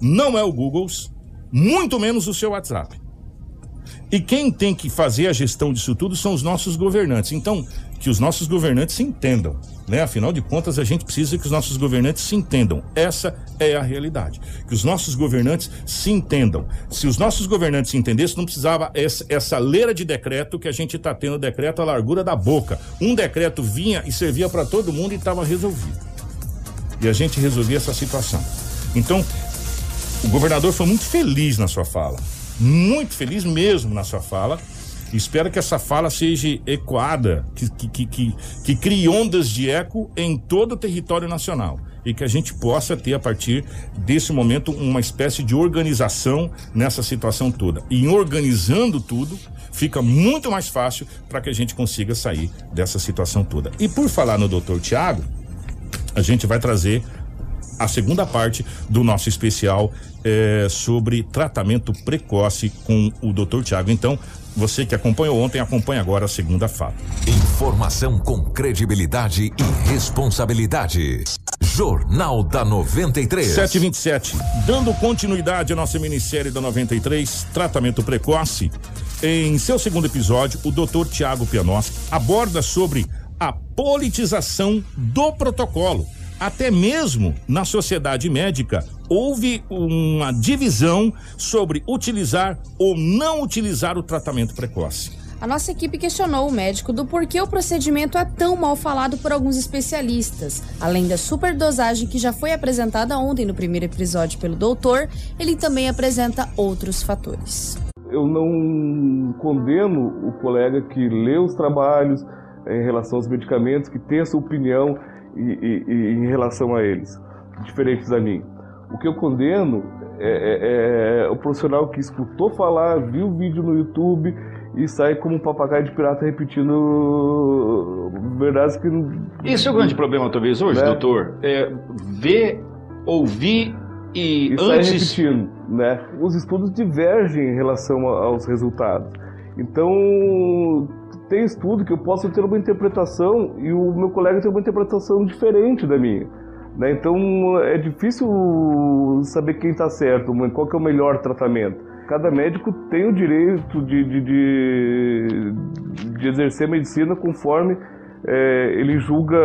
não é o Google, muito menos o seu WhatsApp. E quem tem que fazer a gestão disso tudo são os nossos governantes. Então, que os nossos governantes se entendam, né? Afinal de contas, a gente precisa que os nossos governantes se entendam. Essa é a realidade. Que os nossos governantes se entendam. Se os nossos governantes se entendessem, não precisava essa, essa leira de decreto que a gente está tendo, decreto à largura da boca. Um decreto vinha e servia para todo mundo e estava resolvido. E a gente resolvia essa situação. Então, o governador foi muito feliz na sua fala muito feliz mesmo na sua fala. Espero que essa fala seja ecoada, que, que, que, que, crie ondas de eco em todo o território nacional e que a gente possa ter, a partir desse momento, uma espécie de organização nessa situação toda. E organizando tudo, fica muito mais fácil para que a gente consiga sair dessa situação toda. E por falar no doutor Tiago, a gente vai trazer a segunda parte do nosso especial é, sobre tratamento precoce com o Dr. Tiago. Então, você que acompanhou ontem, acompanha agora a segunda fala. Informação com credibilidade e responsabilidade. Jornal da 93. 727. Dando continuidade à nossa minissérie da 93, Tratamento Precoce. Em seu segundo episódio, o Dr. Tiago Pianoschi aborda sobre a politização do protocolo até mesmo na sociedade médica, houve uma divisão sobre utilizar ou não utilizar o tratamento precoce. A nossa equipe questionou o médico do porquê o procedimento é tão mal falado por alguns especialistas. Além da superdosagem que já foi apresentada ontem no primeiro episódio pelo doutor, ele também apresenta outros fatores. Eu não condeno o colega que lê os trabalhos em relação aos medicamentos, que tem a sua opinião e, e, e em relação a eles, diferentes da mim. O que eu condeno é, é, é, o profissional que escutou falar, viu o vídeo no YouTube e sai como um papagaio de pirata repetindo verdades que não. Esse é o grande problema, talvez, hoje, né? doutor. É ver, ouvir e, e antes... sai repetindo. Né? Os estudos divergem em relação aos resultados. Então, tem estudo que eu posso ter uma interpretação e o meu colega tem uma interpretação diferente da minha. Né? Então é difícil saber quem está certo, qual é o melhor tratamento. Cada médico tem o direito de, de, de, de exercer medicina conforme é, ele julga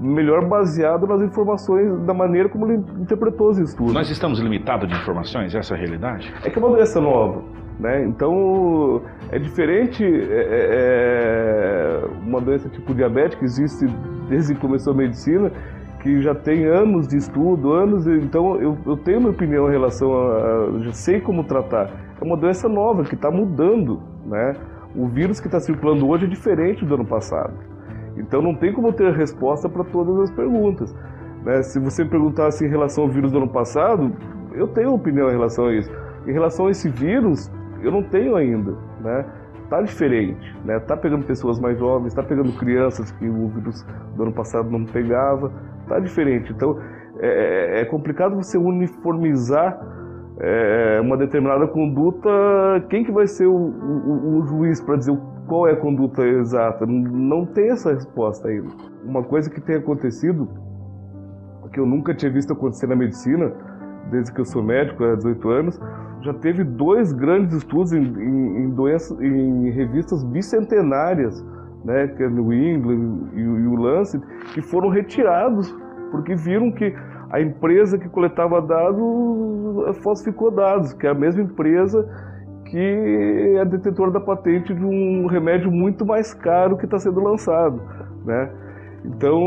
melhor baseado nas informações, da maneira como ele interpretou os estudos. Nós estamos limitados de informações, essa é a realidade? É que é uma doença nova. Né? Então é diferente é, é, é, uma doença tipo diabetes que existe desde que começou a medicina, que já tem anos de estudo, anos, então eu, eu tenho minha opinião em relação a, já sei como tratar. É uma doença nova que está mudando, né? O vírus que está circulando hoje é diferente do ano passado. Então não tem como ter resposta para todas as perguntas. Né? Se você perguntasse em relação ao vírus do ano passado, eu tenho opinião em relação a isso. Em relação a esse vírus, eu não tenho ainda, né? Tá diferente, né? Tá pegando pessoas mais jovens, tá pegando crianças que o vírus do ano passado não pegava, tá diferente. Então é, é, é complicado você uniformizar é, uma determinada conduta. Quem que vai ser o, o, o juiz para dizer qual é a conduta exata? Não tem essa resposta ainda. Uma coisa que tem acontecido que eu nunca tinha visto acontecer na medicina, desde que eu sou médico há 18 anos, já teve dois grandes estudos em, em, em, em revistas bicentenárias, né, que é New England e, o Lancet, que foram retirados porque viram que a empresa que coletava dados falsificou dados, que é a mesma empresa que é detentora da patente de um remédio muito mais caro que está sendo lançado, né? Então,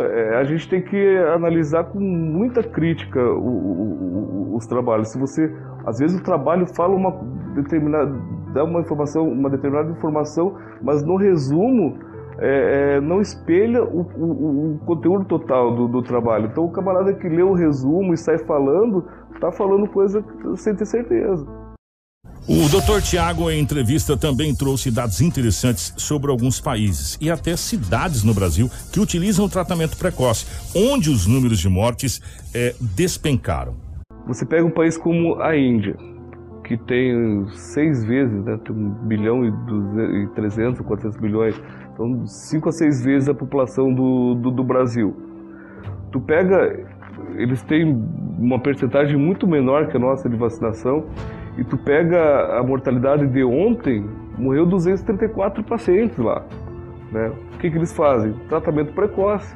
é, a gente tem que analisar com muita crítica o, o, o, os trabalhos. Se você, às vezes o trabalho fala uma determinada, dá uma informação, uma determinada informação, mas no resumo é, é, não espelha o, o conteúdo total do, do, trabalho. Então, o camarada que lê o resumo e sai falando, está falando coisa sem ter certeza. O Dr. Tiago, em entrevista, também trouxe dados interessantes sobre alguns países e até cidades no Brasil que utilizam o tratamento precoce, onde os números de mortes é, despencaram. Você pega um país como a Índia, que tem seis vezes, né, tem um bilhão e, trezentos, quatrocentos bilhões, então cinco a seis vezes a população do, do, do Brasil. Tu pega, eles têm uma percentagem muito menor que a nossa de vacinação e tu pega a mortalidade de ontem, morreu 234 pacientes lá. Né? O que, que eles fazem? Tratamento precoce,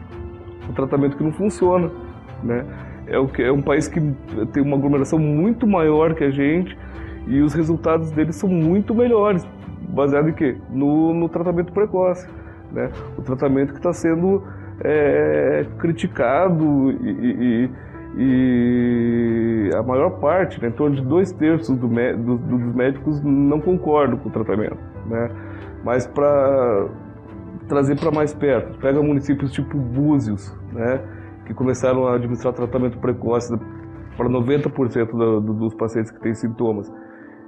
um tratamento que não funciona. Né? É, o que, é um país que tem uma aglomeração muito maior que a gente e os resultados deles são muito melhores, baseado em quê? No, no tratamento precoce. Né? O tratamento que está sendo é, criticado e, e e a maior parte, né, em torno de dois terços do, do, dos médicos não concordam com o tratamento. Né? Mas para trazer para mais perto, pega municípios tipo Búzios, né, que começaram a administrar tratamento precoce para 90% do, do, dos pacientes que têm sintomas.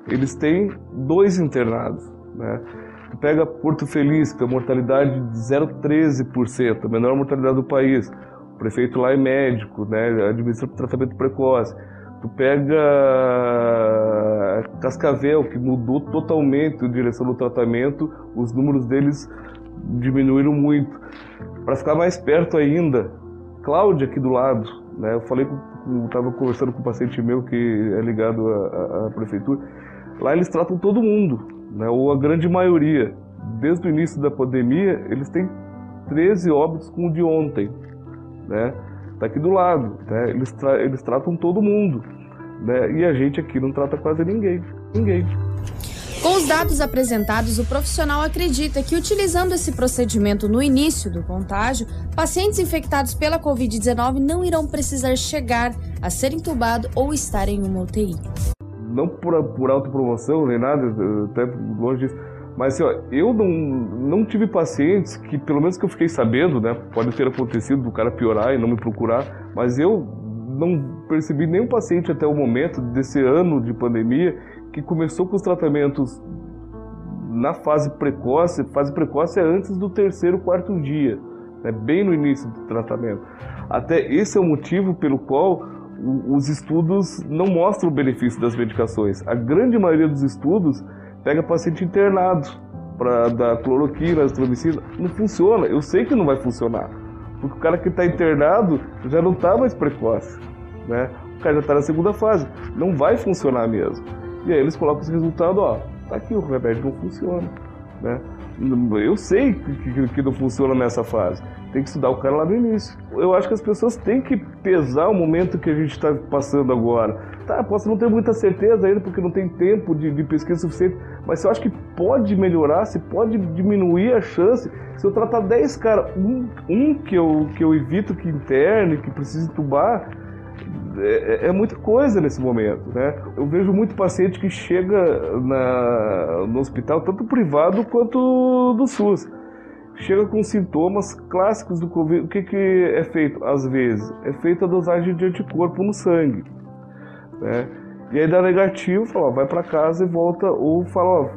Eles têm dois internados, né? Tu pega Porto Feliz, que é mortalidade de 0,13%, a menor mortalidade do país. O prefeito lá é médico, né? Administra tratamento precoce. Tu pega Cascavel, que mudou totalmente a direção do tratamento, os números deles diminuíram muito. Para ficar mais perto ainda, Cláudia aqui do lado, né? Eu falei, estava conversando com um paciente meu que é ligado à, à, prefeitura. Lá eles tratam todo mundo, né? Ou a grande maioria. Desde o início da pandemia, eles têm 13 óbitos com o de ontem, né? Tá aqui do lado, né? Eles, tra eles tratam todo mundo, né? E a gente aqui não trata quase ninguém, ninguém. Com os dados apresentados, o profissional acredita que, utilizando esse procedimento no início do contágio, pacientes infectados pela Covid-19 não irão precisar chegar a ser entubado ou estar em uma UTI. Não por, por autopromoção nem nada, até longe disso, mas assim, ó, eu não, não tive pacientes que, pelo menos que eu fiquei sabendo, né, pode ter acontecido do cara piorar e não me procurar, mas eu não percebi nenhum paciente até o momento desse ano de pandemia que começou com os tratamentos na fase precoce, fase precoce é antes do terceiro, quarto dia, né, bem no início do tratamento. Até esse é o motivo pelo qual os estudos não mostram o benefício das medicações. A grande maioria dos estudos pega paciente internado para dar cloroquina, azitromicina. Não funciona. Eu sei que não vai funcionar. Porque o cara que está internado já não está mais precoce. Né? O cara já está na segunda fase. Não vai funcionar mesmo. E aí eles colocam esse resultado, ó, tá aqui, o remédio não funciona, né? Eu sei que, que, não funciona nessa fase. Tem que estudar o cara lá no início. Eu acho que as pessoas têm que pesar o momento que a gente está passando agora. Tá, posso não ter muita certeza ainda porque não tem tempo de, de pesquisa suficiente, mas eu acho que pode melhorar, se pode diminuir a chance. Se eu tratar 10 caras, um, um que, eu, que eu evito que interne, que precise entubar, é, é, é, muita coisa nesse momento, né? Eu vejo muito paciente que chega na, no hospital, tanto privado quanto do SUS, chega com sintomas clássicos do Covid. O que, que é feito? Às vezes, é feita a dosagem de anticorpo no sangue, né? E aí dá negativo, fala, ó, vai para casa e volta, ou fala, ó,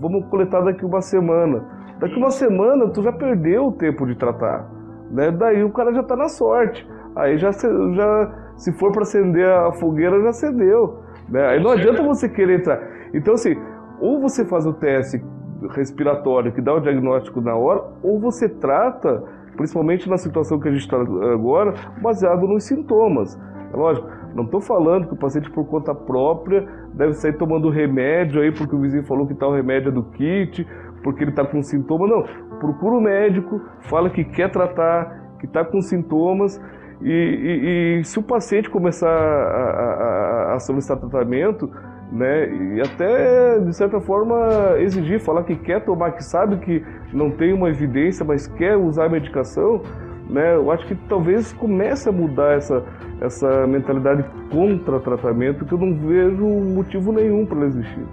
vamos coletar daqui uma semana. Daqui uma semana tu já perdeu o tempo de tratar, né? Daí o cara já tá na sorte. Aí já, já se for para acender a fogueira, já acendeu. Né? Aí não adianta você querer entrar. Então, assim, ou você faz o teste respiratório que dá o diagnóstico na hora, ou você trata, principalmente na situação que a gente está agora, baseado nos sintomas. É lógico, não estou falando que o paciente por conta própria deve sair tomando remédio aí porque o vizinho falou que tal tá remédio é do kit, porque ele está com sintoma. Não, procura o médico, fala que quer tratar, que está com sintomas e, e, e se o paciente começar a, a, a, solicitar tratamento, né, e até de certa forma exigir, falar que quer tomar, que sabe que não tem uma evidência, mas quer usar a medicação, né, eu acho que talvez comece a mudar essa, essa mentalidade contra tratamento, que eu não vejo motivo nenhum para existir.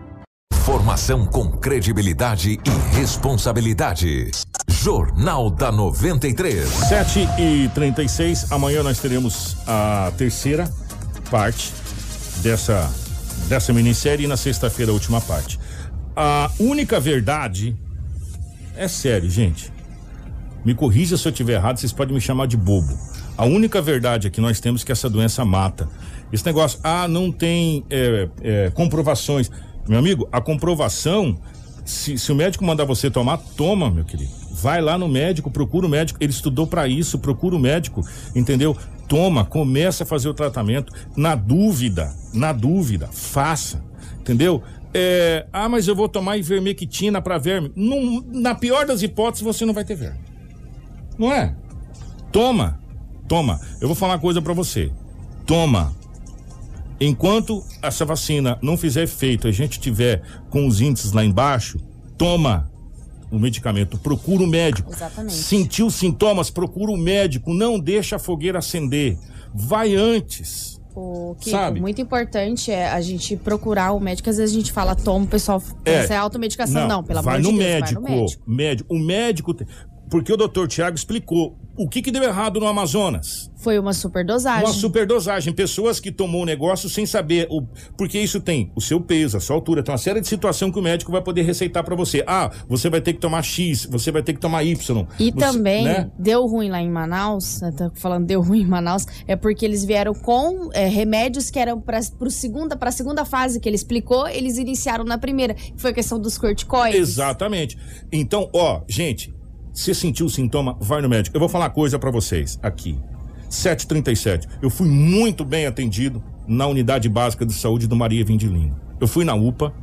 Informação com credibilidade e responsabilidade. Jornal da 93. 7 e 36 Amanhã nós teremos a terceira parte dessa, dessa minissérie e na sexta-feira a última parte. A única verdade. É sério, gente. Me corrija se eu estiver errado, vocês podem me chamar de bobo. A única verdade é que nós temos que essa doença mata. Esse negócio, ah, não tem é, é, comprovações. Meu amigo, a comprovação, se, se o médico mandar você tomar, toma, meu querido. Vai lá no médico, procura o médico. Ele estudou para isso, procura o médico, entendeu? Toma, começa a fazer o tratamento. Na dúvida, na dúvida, faça, entendeu? É, ah, mas eu vou tomar ivermectina para verme. Na pior das hipóteses, você não vai ter verme. Não é? Toma, toma. Eu vou falar uma coisa para você. Toma, Enquanto essa vacina não fizer efeito, a gente tiver com os índices lá embaixo, toma o medicamento, procura o médico. Exatamente. Sentiu sintomas, procura o médico, não deixa a fogueira acender. Vai antes. O que Sabe? muito importante é a gente procurar o médico. Às vezes a gente fala, toma, o pessoal é, essa é automedicação. Não, não pelo vai amor de Deus, médico, vai no médico. médico. O médico. Porque o doutor Tiago explicou O que, que deu errado no Amazonas? Foi uma superdosagem. Uma superdosagem. Pessoas que tomou o negócio sem saber. O, porque isso tem o seu peso, a sua altura, tem uma série de situação que o médico vai poder receitar para você. Ah, você vai ter que tomar X, você vai ter que tomar Y. E você, também né? deu ruim lá em Manaus, tô falando deu ruim em Manaus, é porque eles vieram com é, remédios que eram para segunda, a segunda fase que ele explicou, eles iniciaram na primeira, que foi a questão dos corticoides. Exatamente. Então, ó, gente, se sentiu o sintoma, vai no médico. Eu vou falar uma coisa para vocês aqui. 737. Eu fui muito bem atendido na unidade básica de saúde do Maria Vindilina. Eu fui na UPA.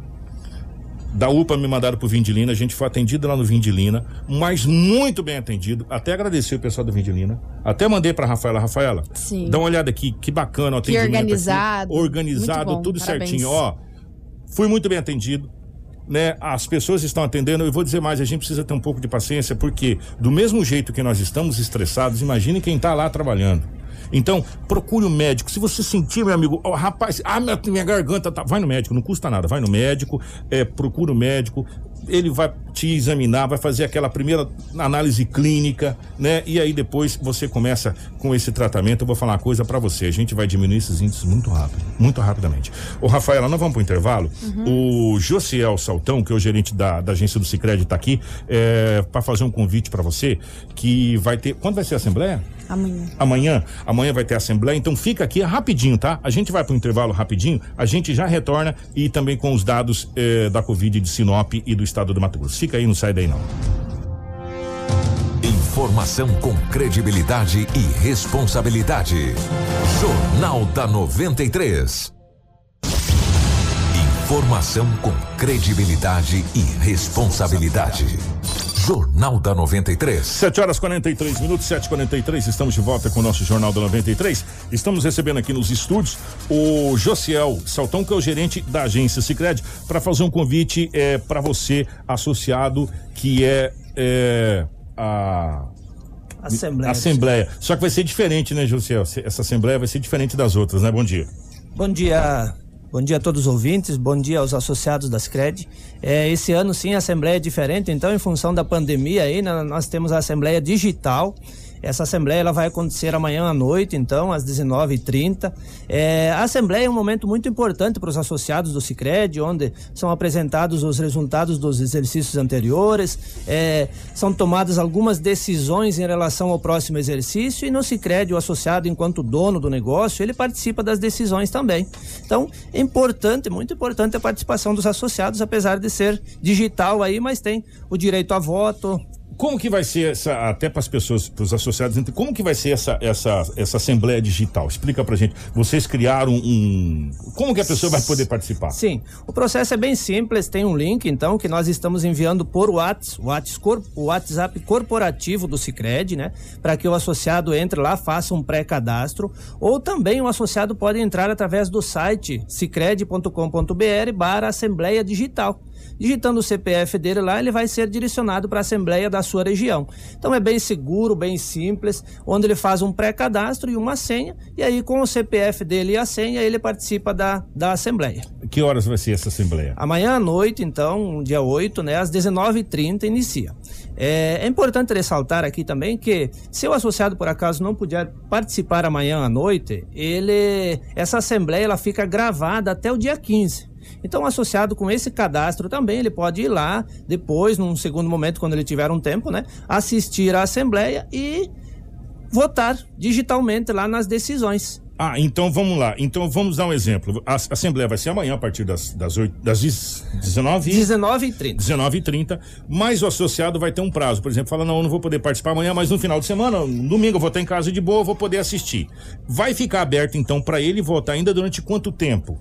Da UPA me mandaram pro Vindilina, a gente foi atendido lá no Vindilina, mas muito bem atendido. Até agradecer o pessoal do Vindilina. Até mandei pra Rafaela, Rafaela. Sim. Dá uma olhada aqui, que bacana o Que atendimento. aqui. organizado. Organizado, Muito bom, tudo parabéns. certinho. Ó, fui muito bem atendido. Né, as pessoas estão atendendo, eu vou dizer mais, a gente precisa ter um pouco de paciência, porque do mesmo jeito que nós estamos estressados, imagine quem está lá trabalhando. Então, procure o médico. Se você sentir, meu amigo, ó, rapaz, ah, minha, minha garganta tá. Vai no médico, não custa nada. Vai no médico, é, procura o médico, ele vai te examinar, vai fazer aquela primeira análise clínica, né? E aí depois você começa com esse tratamento. Eu vou falar uma coisa para você. A gente vai diminuir esses índices muito rápido, muito rapidamente. Ô, Rafaela, nós vamos pro intervalo. O Josiel Saltão, que é o gerente da, da agência do Cicred, tá aqui, é, para fazer um convite para você que vai ter. Quando vai ser a assembleia? Amanhã. Amanhã, amanhã vai ter assembleia, então fica aqui rapidinho, tá? A gente vai para o intervalo rapidinho, a gente já retorna e também com os dados eh, da Covid de Sinop e do estado do Mato Grosso. Fica aí, não sai daí não. Informação com credibilidade e responsabilidade. Jornal da 93. Informação com credibilidade e responsabilidade. Jornal da 93. 7 horas 43 minutos, 7h43, estamos de volta com o nosso Jornal da 93. Estamos recebendo aqui nos estúdios o Josiel Saltão, que é o gerente da agência Cicred, para fazer um convite é, para você, associado, que é, é, a Assembleia. Assembleia. Só que vai ser diferente, né, Josiel? Essa Assembleia vai ser diferente das outras, né? Bom dia. Bom dia. Bom dia a todos os ouvintes, bom dia aos associados das CRED. É, esse ano sim a Assembleia é diferente, então em função da pandemia aí, né, nós temos a Assembleia Digital. Essa Assembleia ela vai acontecer amanhã à noite, então, às 19h30. É, a Assembleia é um momento muito importante para os associados do Cicred, onde são apresentados os resultados dos exercícios anteriores, é, são tomadas algumas decisões em relação ao próximo exercício e no Cicred, o associado, enquanto dono do negócio, ele participa das decisões também. Então, é importante, muito importante a participação dos associados, apesar de ser digital aí, mas tem o direito a voto, Como que vai ser essa, até para as pessoas, para os associados, como que vai ser essa, essa, essa assembleia digital? Explica pra gente. Vocês criaram um. Como que a pessoa vai poder participar? Sim, o processo é bem simples, tem um link então que nós estamos enviando por WhatsApp, o WhatsApp corporativo do Cicred, né? Para que o associado entre lá, faça um pré-cadastro, ou também o associado pode entrar através do site cicred.com.br barra Assembleia Digital. Digitando o CPF dele lá, ele vai ser direcionado para a Assembleia da sua região. Então é bem seguro, bem simples, onde ele faz um pré-cadastro e uma senha, e aí com o CPF dele e a senha, ele participa da, da Assembleia. Que horas vai ser essa assembleia? Amanhã à noite, então, dia 8, né, às 19h30 inicia. É, é importante ressaltar aqui também que se o associado por acaso não puder participar amanhã à noite, ele essa assembleia ela fica gravada até o dia 15. Então, o associado com esse cadastro também, ele pode ir lá depois, num segundo momento, quando ele tiver um tempo, né, assistir à assembleia e votar digitalmente lá nas decisões. Ah, então vamos lá. Então vamos dar um exemplo. A assembleia vai ser amanhã a partir das, das, 8, das 19 19h30. 19h30, mas o associado vai ter um prazo. Por exemplo, fala, não, eu não vou poder participar amanhã, mas no final de semana, no domingo, eu vou estar em casa de boa, eu vou poder assistir. Vai ficar aberto, então, para ele votar ainda durante quanto tempo?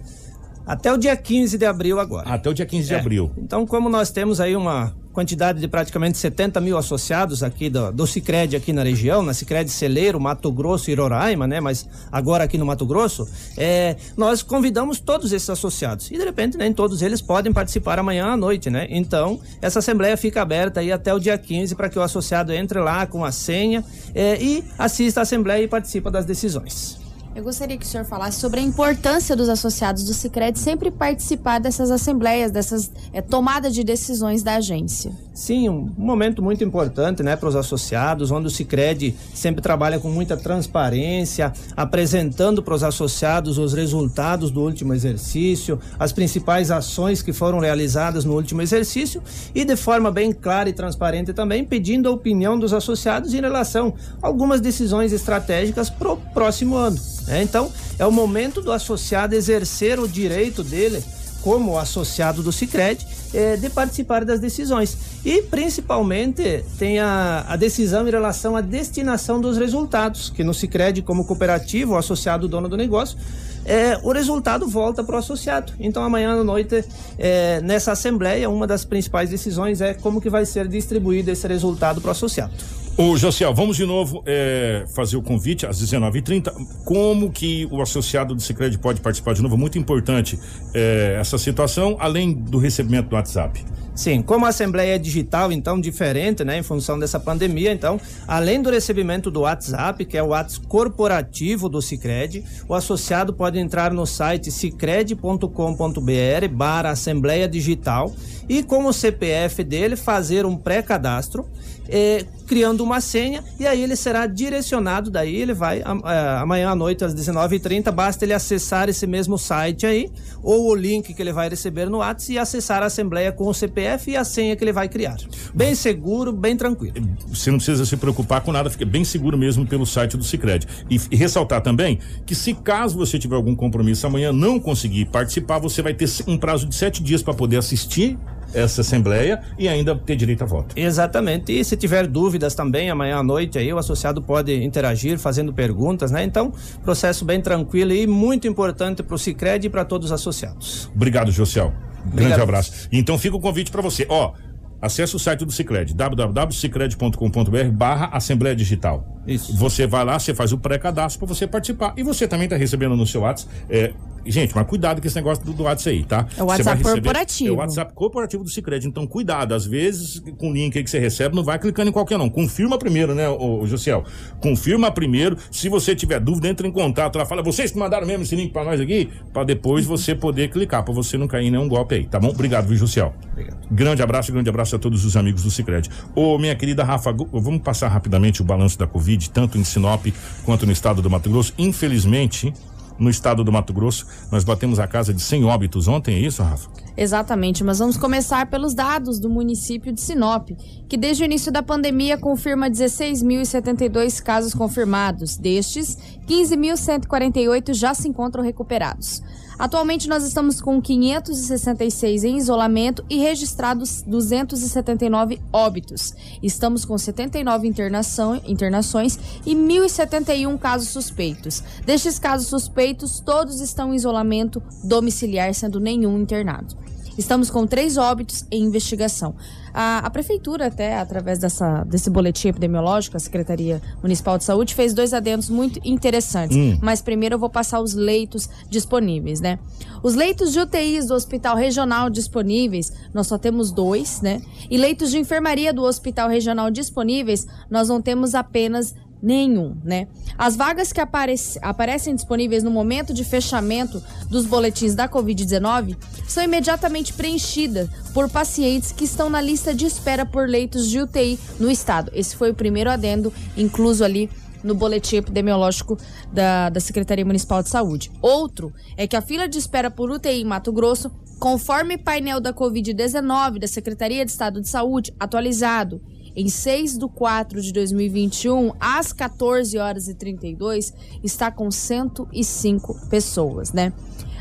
Até o dia 15 de abril agora. Até o dia 15 de É. abril. Então, como nós temos aí uma quantidade de praticamente 70 mil associados aqui do, do Cicred aqui na região, na Cicred Celeiro, Mato Grosso e Roraima, né? Mas agora aqui no Mato Grosso, é, nós convidamos todos esses associados. E de repente, nem todos eles podem participar amanhã à noite, né? Então, essa assembleia fica aberta aí até o dia 15 para que o associado entre lá com a senha é, e assista à assembleia e participa das decisões. Eu gostaria que o senhor falasse sobre a importância dos associados do Sicredi sempre participar dessas assembleias, dessas é, tomadas de decisões da agência. Sim, um momento muito importante, né, para os associados, onde o Sicredi sempre trabalha com muita transparência, apresentando para os associados os resultados do último exercício, as principais ações que foram realizadas no último exercício e de forma bem clara e transparente também pedindo a opinião dos associados em relação a algumas decisões estratégicas para o próximo ano. Né? Então, é o momento do associado exercer o direito dele como associado do Sicredi eh, de participar das decisões e principalmente tem a, a, decisão em relação à destinação dos resultados que no Sicredi como cooperativo o associado dono do negócio eh, o resultado volta para o associado então amanhã à noite eh, nessa assembleia uma das principais decisões é como que vai ser distribuído esse resultado para o associado Ô, Josiel, vamos de novo é, fazer o convite às 19h30. Como que o associado do Sicredi pode participar de novo? Muito importante é, essa situação, além do recebimento do WhatsApp. Sim, como a Assembleia é digital, então diferente, né, em função dessa pandemia, então, além do recebimento do WhatsApp, que é o WhatsApp corporativo do Sicredi, o associado pode entrar no site sicredi.com.br barra Assembleia Digital e com o CPF dele fazer um pré-cadastro eh, criando uma senha e aí ele será direcionado, daí ele vai amanhã à noite às 19h30, basta ele acessar esse mesmo site aí, ou o link que ele vai receber no WhatsApp e acessar a Assembleia com o CPF e a senha que ele vai criar. Bem seguro, bem tranquilo. Você não precisa se preocupar com nada, fica bem seguro mesmo pelo site do Cicred. E, e ressaltar também que se caso você tiver algum compromisso amanhã não conseguir participar, você vai ter um prazo de sete dias para poder assistir essa assembleia e ainda ter direito a voto. Exatamente. E se tiver dúvidas também amanhã à noite aí o associado pode interagir fazendo perguntas, né? Então, processo bem tranquilo e muito importante para o Sicredi e para todos os associados. Obrigado, Josiel. Grande abraço. Então fica o convite para você. Ó, acesse o site do Cicred, www.cicred.com.br barra Assembleia Digital. Isso. Você vai lá, você faz o pré-cadastro para você participar. E você também está recebendo no seu WhatsApp é, Gente, mas cuidado com esse negócio do, do WhatsApp aí, tá? É o WhatsApp receber, corporativo. É o WhatsApp corporativo do Cicred. Então, cuidado. Às vezes, com o link aí que você recebe, não vai clicando em qualquer não. Confirma primeiro, né, o, o Josiel? Confirma primeiro. Se você tiver dúvida, entre em contato lá. Fala, vocês que mandaram mesmo esse link pra nós aqui, pra depois você poder clicar, pra você não cair em nenhum golpe aí, tá bom? Obrigado, viu, Josiel? Obrigado. Grande abraço, grande abraço a todos os amigos do Cicred. Ô, minha querida Rafa, vamos passar rapidamente o balanço da Covid, tanto em Sinop quanto no estado do Mato Grosso. Infelizmente, no estado do Mato Grosso. Nós batemos a casa de 100 óbitos ontem, é isso, Rafa? Exatamente, mas vamos começar pelos dados do município de Sinop, que desde o início da pandemia confirma 16.072 casos confirmados. Destes, 15.148 já se encontram recuperados. Atualmente nós estamos com 566 em isolamento e registrados 279 óbitos. Estamos com 79 internação, internações e 1.071 casos suspeitos. Destes casos suspeitos, todos estão em isolamento domiciliar, sendo nenhum internado. Estamos com três óbitos em investigação. A, a, prefeitura, até através dessa, desse boletim epidemiológico, a Secretaria Municipal de Saúde, fez dois adendos muito interessantes. Hum. Mas primeiro eu vou passar os leitos disponíveis, né? Os leitos de UTIs do Hospital Regional disponíveis, nós só temos dois, né? E leitos de enfermaria do Hospital Regional disponíveis, nós não temos apenas nenhum, né? As vagas que aparec aparecem disponíveis no momento de fechamento dos boletins da Covid-19 são imediatamente preenchidas por pacientes que estão na lista de espera por leitos de UTI no estado. Esse foi o primeiro adendo incluso ali no boletim epidemiológico da, da Secretaria Municipal de Saúde. Outro é que a fila de espera por UTI em Mato Grosso, conforme painel da Covid-19 da Secretaria de Estado de Saúde atualizado em 6 de 4 de 2021, às 14 horas e 32, está com 105 pessoas, né?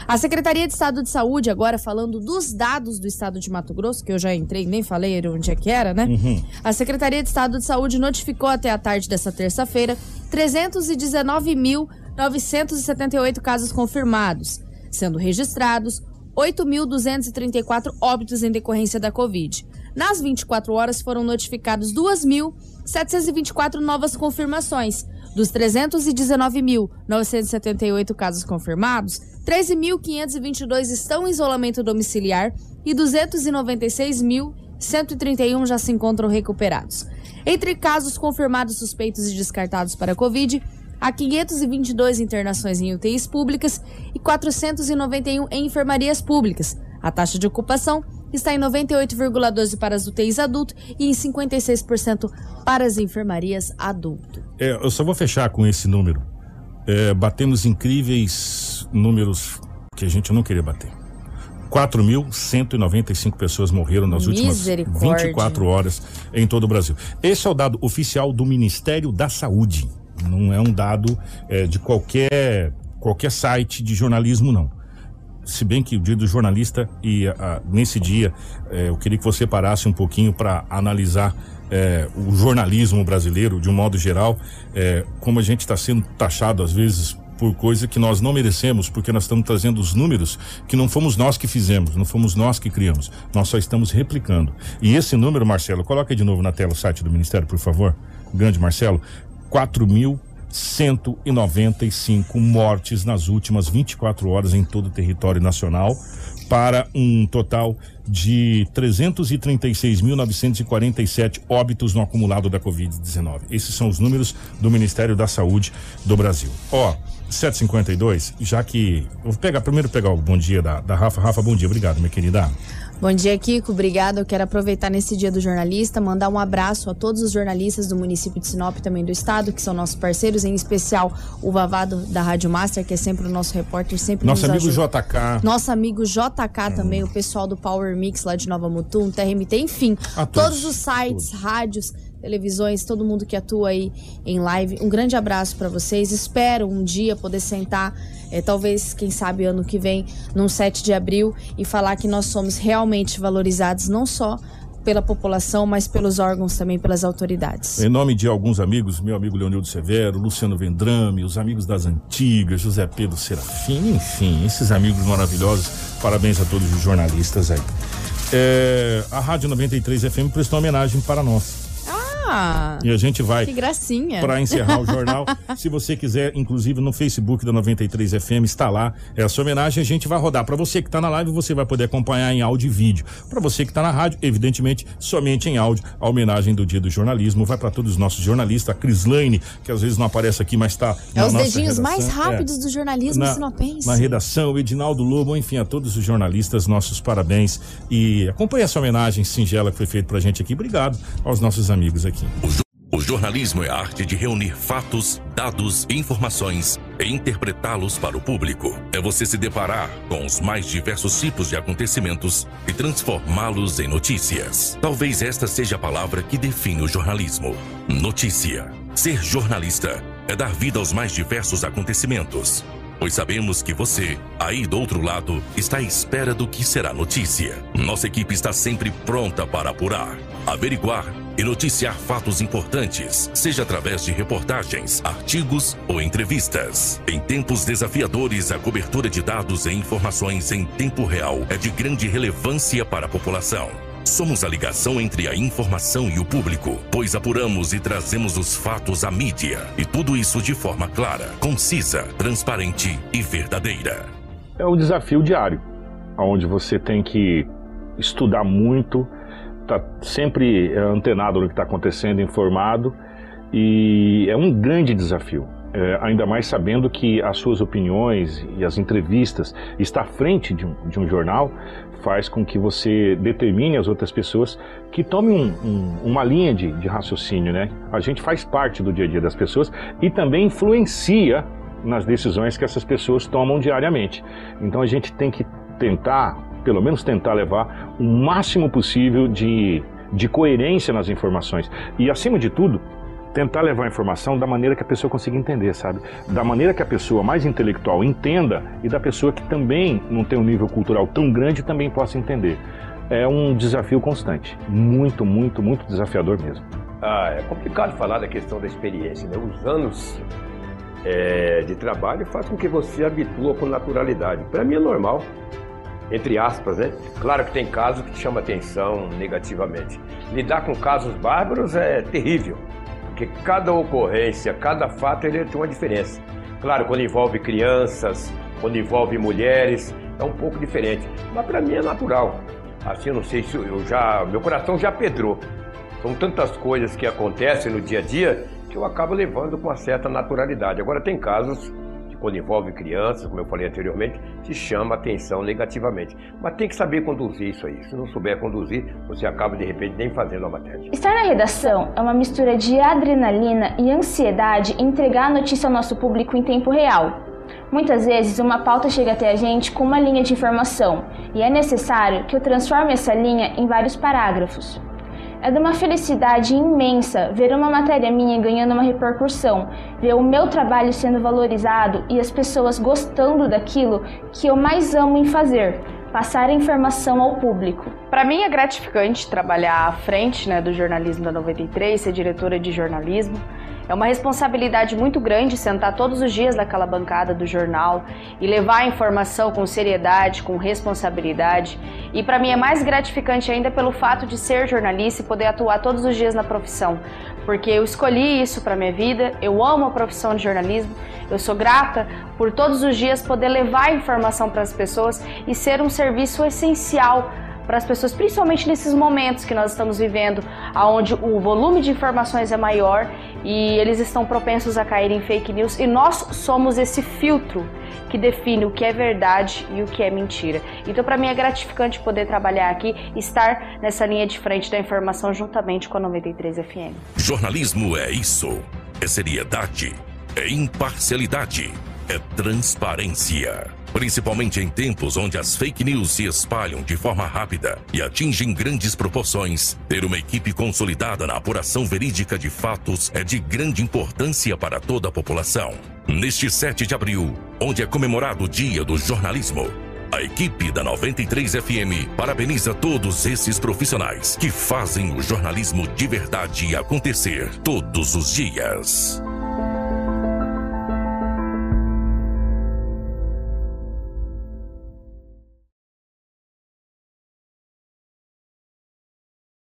A Secretaria de Estado de Saúde, agora falando dos dados do estado de Mato Grosso, que eu já entrei, nem falei onde é que era, né? Uhum. A Secretaria de Estado de Saúde notificou até a tarde dessa terça-feira 319.978 casos confirmados, sendo registrados 8.234 óbitos em decorrência da Covid. Nas 24 horas foram notificados 2.724 novas confirmações. Dos 319.978 casos confirmados, 13.522 estão em isolamento domiciliar e 296.131 já se encontram recuperados. Entre casos confirmados, suspeitos e descartados para a Covid, Há 522 internações em UTIs públicas e 491 em enfermarias públicas. A taxa de ocupação está em 98,12% para as UTIs adulto e em 56% para as enfermarias adulto. É, eu só vou fechar com esse número. É, batemos incríveis números que a gente não queria bater. 4.195 pessoas morreram nas últimas 24 horas em todo o Brasil. Esse é o dado oficial do Ministério da Saúde. Não é um dado é, de qualquer, qualquer site de jornalismo, não. Se bem que o dia do jornalista, e a, nesse dia é, eu queria que você parasse um pouquinho para analisar é, o jornalismo brasileiro de um modo geral, é, como a gente está sendo taxado às vezes por coisa que nós não merecemos, porque nós estamos trazendo os números que não fomos nós que fizemos, não fomos nós que criamos, nós só estamos replicando. E esse número, Marcelo, coloca de novo na tela o site do Ministério, por favor. Grande Marcelo, 4.195 mortes nas últimas 24 horas em todo o território nacional, para um total de 336.947 óbitos no acumulado da Covid-19. Esses são os números do Ministério da Saúde do Brasil. Ó, 752, já que. Vou pegar, primeiro pegar o bom dia da, da Rafa. Rafa, bom dia, obrigado, minha querida. Bom dia, Kiko. Obrigado. Eu quero aproveitar nesse dia do jornalista, mandar um abraço a todos os jornalistas do município de Sinop e também do estado, que são nossos parceiros, em especial o Vavado da Rádio Master, que é sempre o nosso repórter, sempre Nosso amigo ajuda. JK. Nosso amigo JK também, o pessoal do Power Mix lá de Nova Mutum, TRMT, enfim, todos, todos os sites, rádios, televisões, todo mundo que atua aí em live. Um grande abraço para vocês. Espero um dia poder sentar, eh, talvez, quem sabe, ano que vem, num 7 de abril, e falar que nós somos realmente valorizados, não só pela população, mas pelos órgãos também, pelas autoridades. Em nome de alguns amigos, meu amigo Leonildo Severo, Luciano Vendrame, os amigos das antigas, José Pedro Serafim, enfim, esses amigos maravilhosos, parabéns a todos os jornalistas aí. É, a Rádio 93 FM prestou homenagem para nós. Ah, E a gente vai que gracinha. para encerrar o (laughs) jornal. Se você quiser, inclusive no Facebook da 93 FM, está lá. É a sua homenagem, a gente vai rodar. Para você que está na live, você vai poder acompanhar em áudio e vídeo. Para você que está na rádio, evidentemente, somente em áudio. A homenagem do Dia do Jornalismo vai para todos os nossos jornalistas. A Crislaine, que às vezes não aparece aqui, mas está É na os nossa dedinhos mais redação. rápidos É. do jornalismo Na- sinopense. Na redação, o Edinaldo Lobo, enfim, a todos os jornalistas, nossos parabéns. E acompanhe essa homenagem singela que foi feita pra gente aqui. Obrigado aos nossos amigos aqui. O jornalismo é a arte de reunir fatos, dados e informações e interpretá-los para o público. É você se deparar com os mais diversos tipos de acontecimentos e transformá-los em notícias. Talvez esta seja a palavra que define o jornalismo: notícia. Ser jornalista é dar vida aos mais diversos acontecimentos. Pois sabemos que você, aí do outro lado, está à espera do que será notícia. Nossa equipe está sempre pronta para apurar, averiguar e noticiar fatos importantes, seja através de reportagens, artigos ou entrevistas. Em tempos desafiadores, a cobertura de dados e informações em tempo real é de grande relevância para a população. Somos a ligação entre a informação e o público, pois apuramos e trazemos os fatos à mídia. E tudo isso de forma clara, concisa, transparente e verdadeira. É um desafio diário, onde você tem que estudar muito, tá sempre é, antenado no que está acontecendo, informado, e é um grande desafio. É, ainda mais sabendo que as suas opiniões e as entrevistas estar à frente de um, de um jornal faz com que você determine as outras pessoas que tomem um- um- uma linha de, de raciocínio, né? A gente faz parte do dia a dia das pessoas e também influencia nas decisões que essas pessoas tomam diariamente. Então a gente tem que tentar, pelo menos tentar levar o máximo possível de, de coerência nas informações. E acima de tudo, tentar levar a informação da maneira que a pessoa consiga entender, sabe? Da maneira que a pessoa mais intelectual entenda e da pessoa que também não tem um nível cultural tão grande também possa entender. É um desafio constante. Muito, muito, muito desafiador mesmo. Ah, é complicado falar da questão da experiência, né? Os anos é, de trabalho fazem com que você habitua com naturalidade. Para mim é normal, entre aspas, né? Claro que tem casos que chamam atenção negativamente. Lidar com casos bárbaros é terrível, porque cada ocorrência, cada fato, ele tem uma diferença. Claro, quando envolve crianças, quando envolve mulheres, é um pouco diferente. Mas para mim é natural. Assim, eu não sei se eu já, meu coração já pedrou. São tantas coisas que acontecem no dia a dia que eu acabo levando com uma certa naturalidade. Agora, tem casos quando envolve crianças, como eu falei anteriormente, se chama atenção negativamente. Mas tem que saber conduzir isso aí. Se não souber conduzir, você acaba, de repente, nem fazendo a matéria. Estar na redação é uma mistura de adrenalina e ansiedade em entregar a notícia ao nosso público em tempo real. Muitas vezes, uma pauta chega até a gente com uma linha de informação e é necessário que eu transforme essa linha em vários parágrafos. É de uma felicidade imensa ver uma matéria minha ganhando uma repercussão, ver o meu trabalho sendo valorizado e as pessoas gostando daquilo que eu mais amo em fazer, passar informação ao público. Para mim é gratificante trabalhar à frente né, do jornalismo da 93, ser diretora de jornalismo. É uma responsabilidade muito grande sentar todos os dias naquela bancada do jornal e levar a informação com seriedade, com responsabilidade. E para mim é mais gratificante ainda pelo fato de ser jornalista e poder atuar todos os dias na profissão, porque eu escolhi isso para minha vida, eu amo a profissão de jornalismo, eu sou grata por todos os dias poder levar informação para as pessoas e ser um serviço essencial para as pessoas, principalmente nesses momentos que nós estamos vivendo, onde o volume de informações é maior e eles estão propensos a cair em fake news e nós somos esse filtro que define o que é verdade e o que é mentira. Então, para mim é gratificante poder trabalhar aqui, estar nessa linha de frente da informação juntamente com a 93 FM. Jornalismo é isso. É seriedade, é imparcialidade, é transparência. Principalmente em tempos onde as fake news se espalham de forma rápida e atingem grandes proporções, ter uma equipe consolidada na apuração verídica de fatos é de grande importância para toda a população. Neste 7 de abril, onde é comemorado o Dia do Jornalismo, a equipe da 93 FM parabeniza todos esses profissionais que fazem o jornalismo de verdade acontecer todos os dias.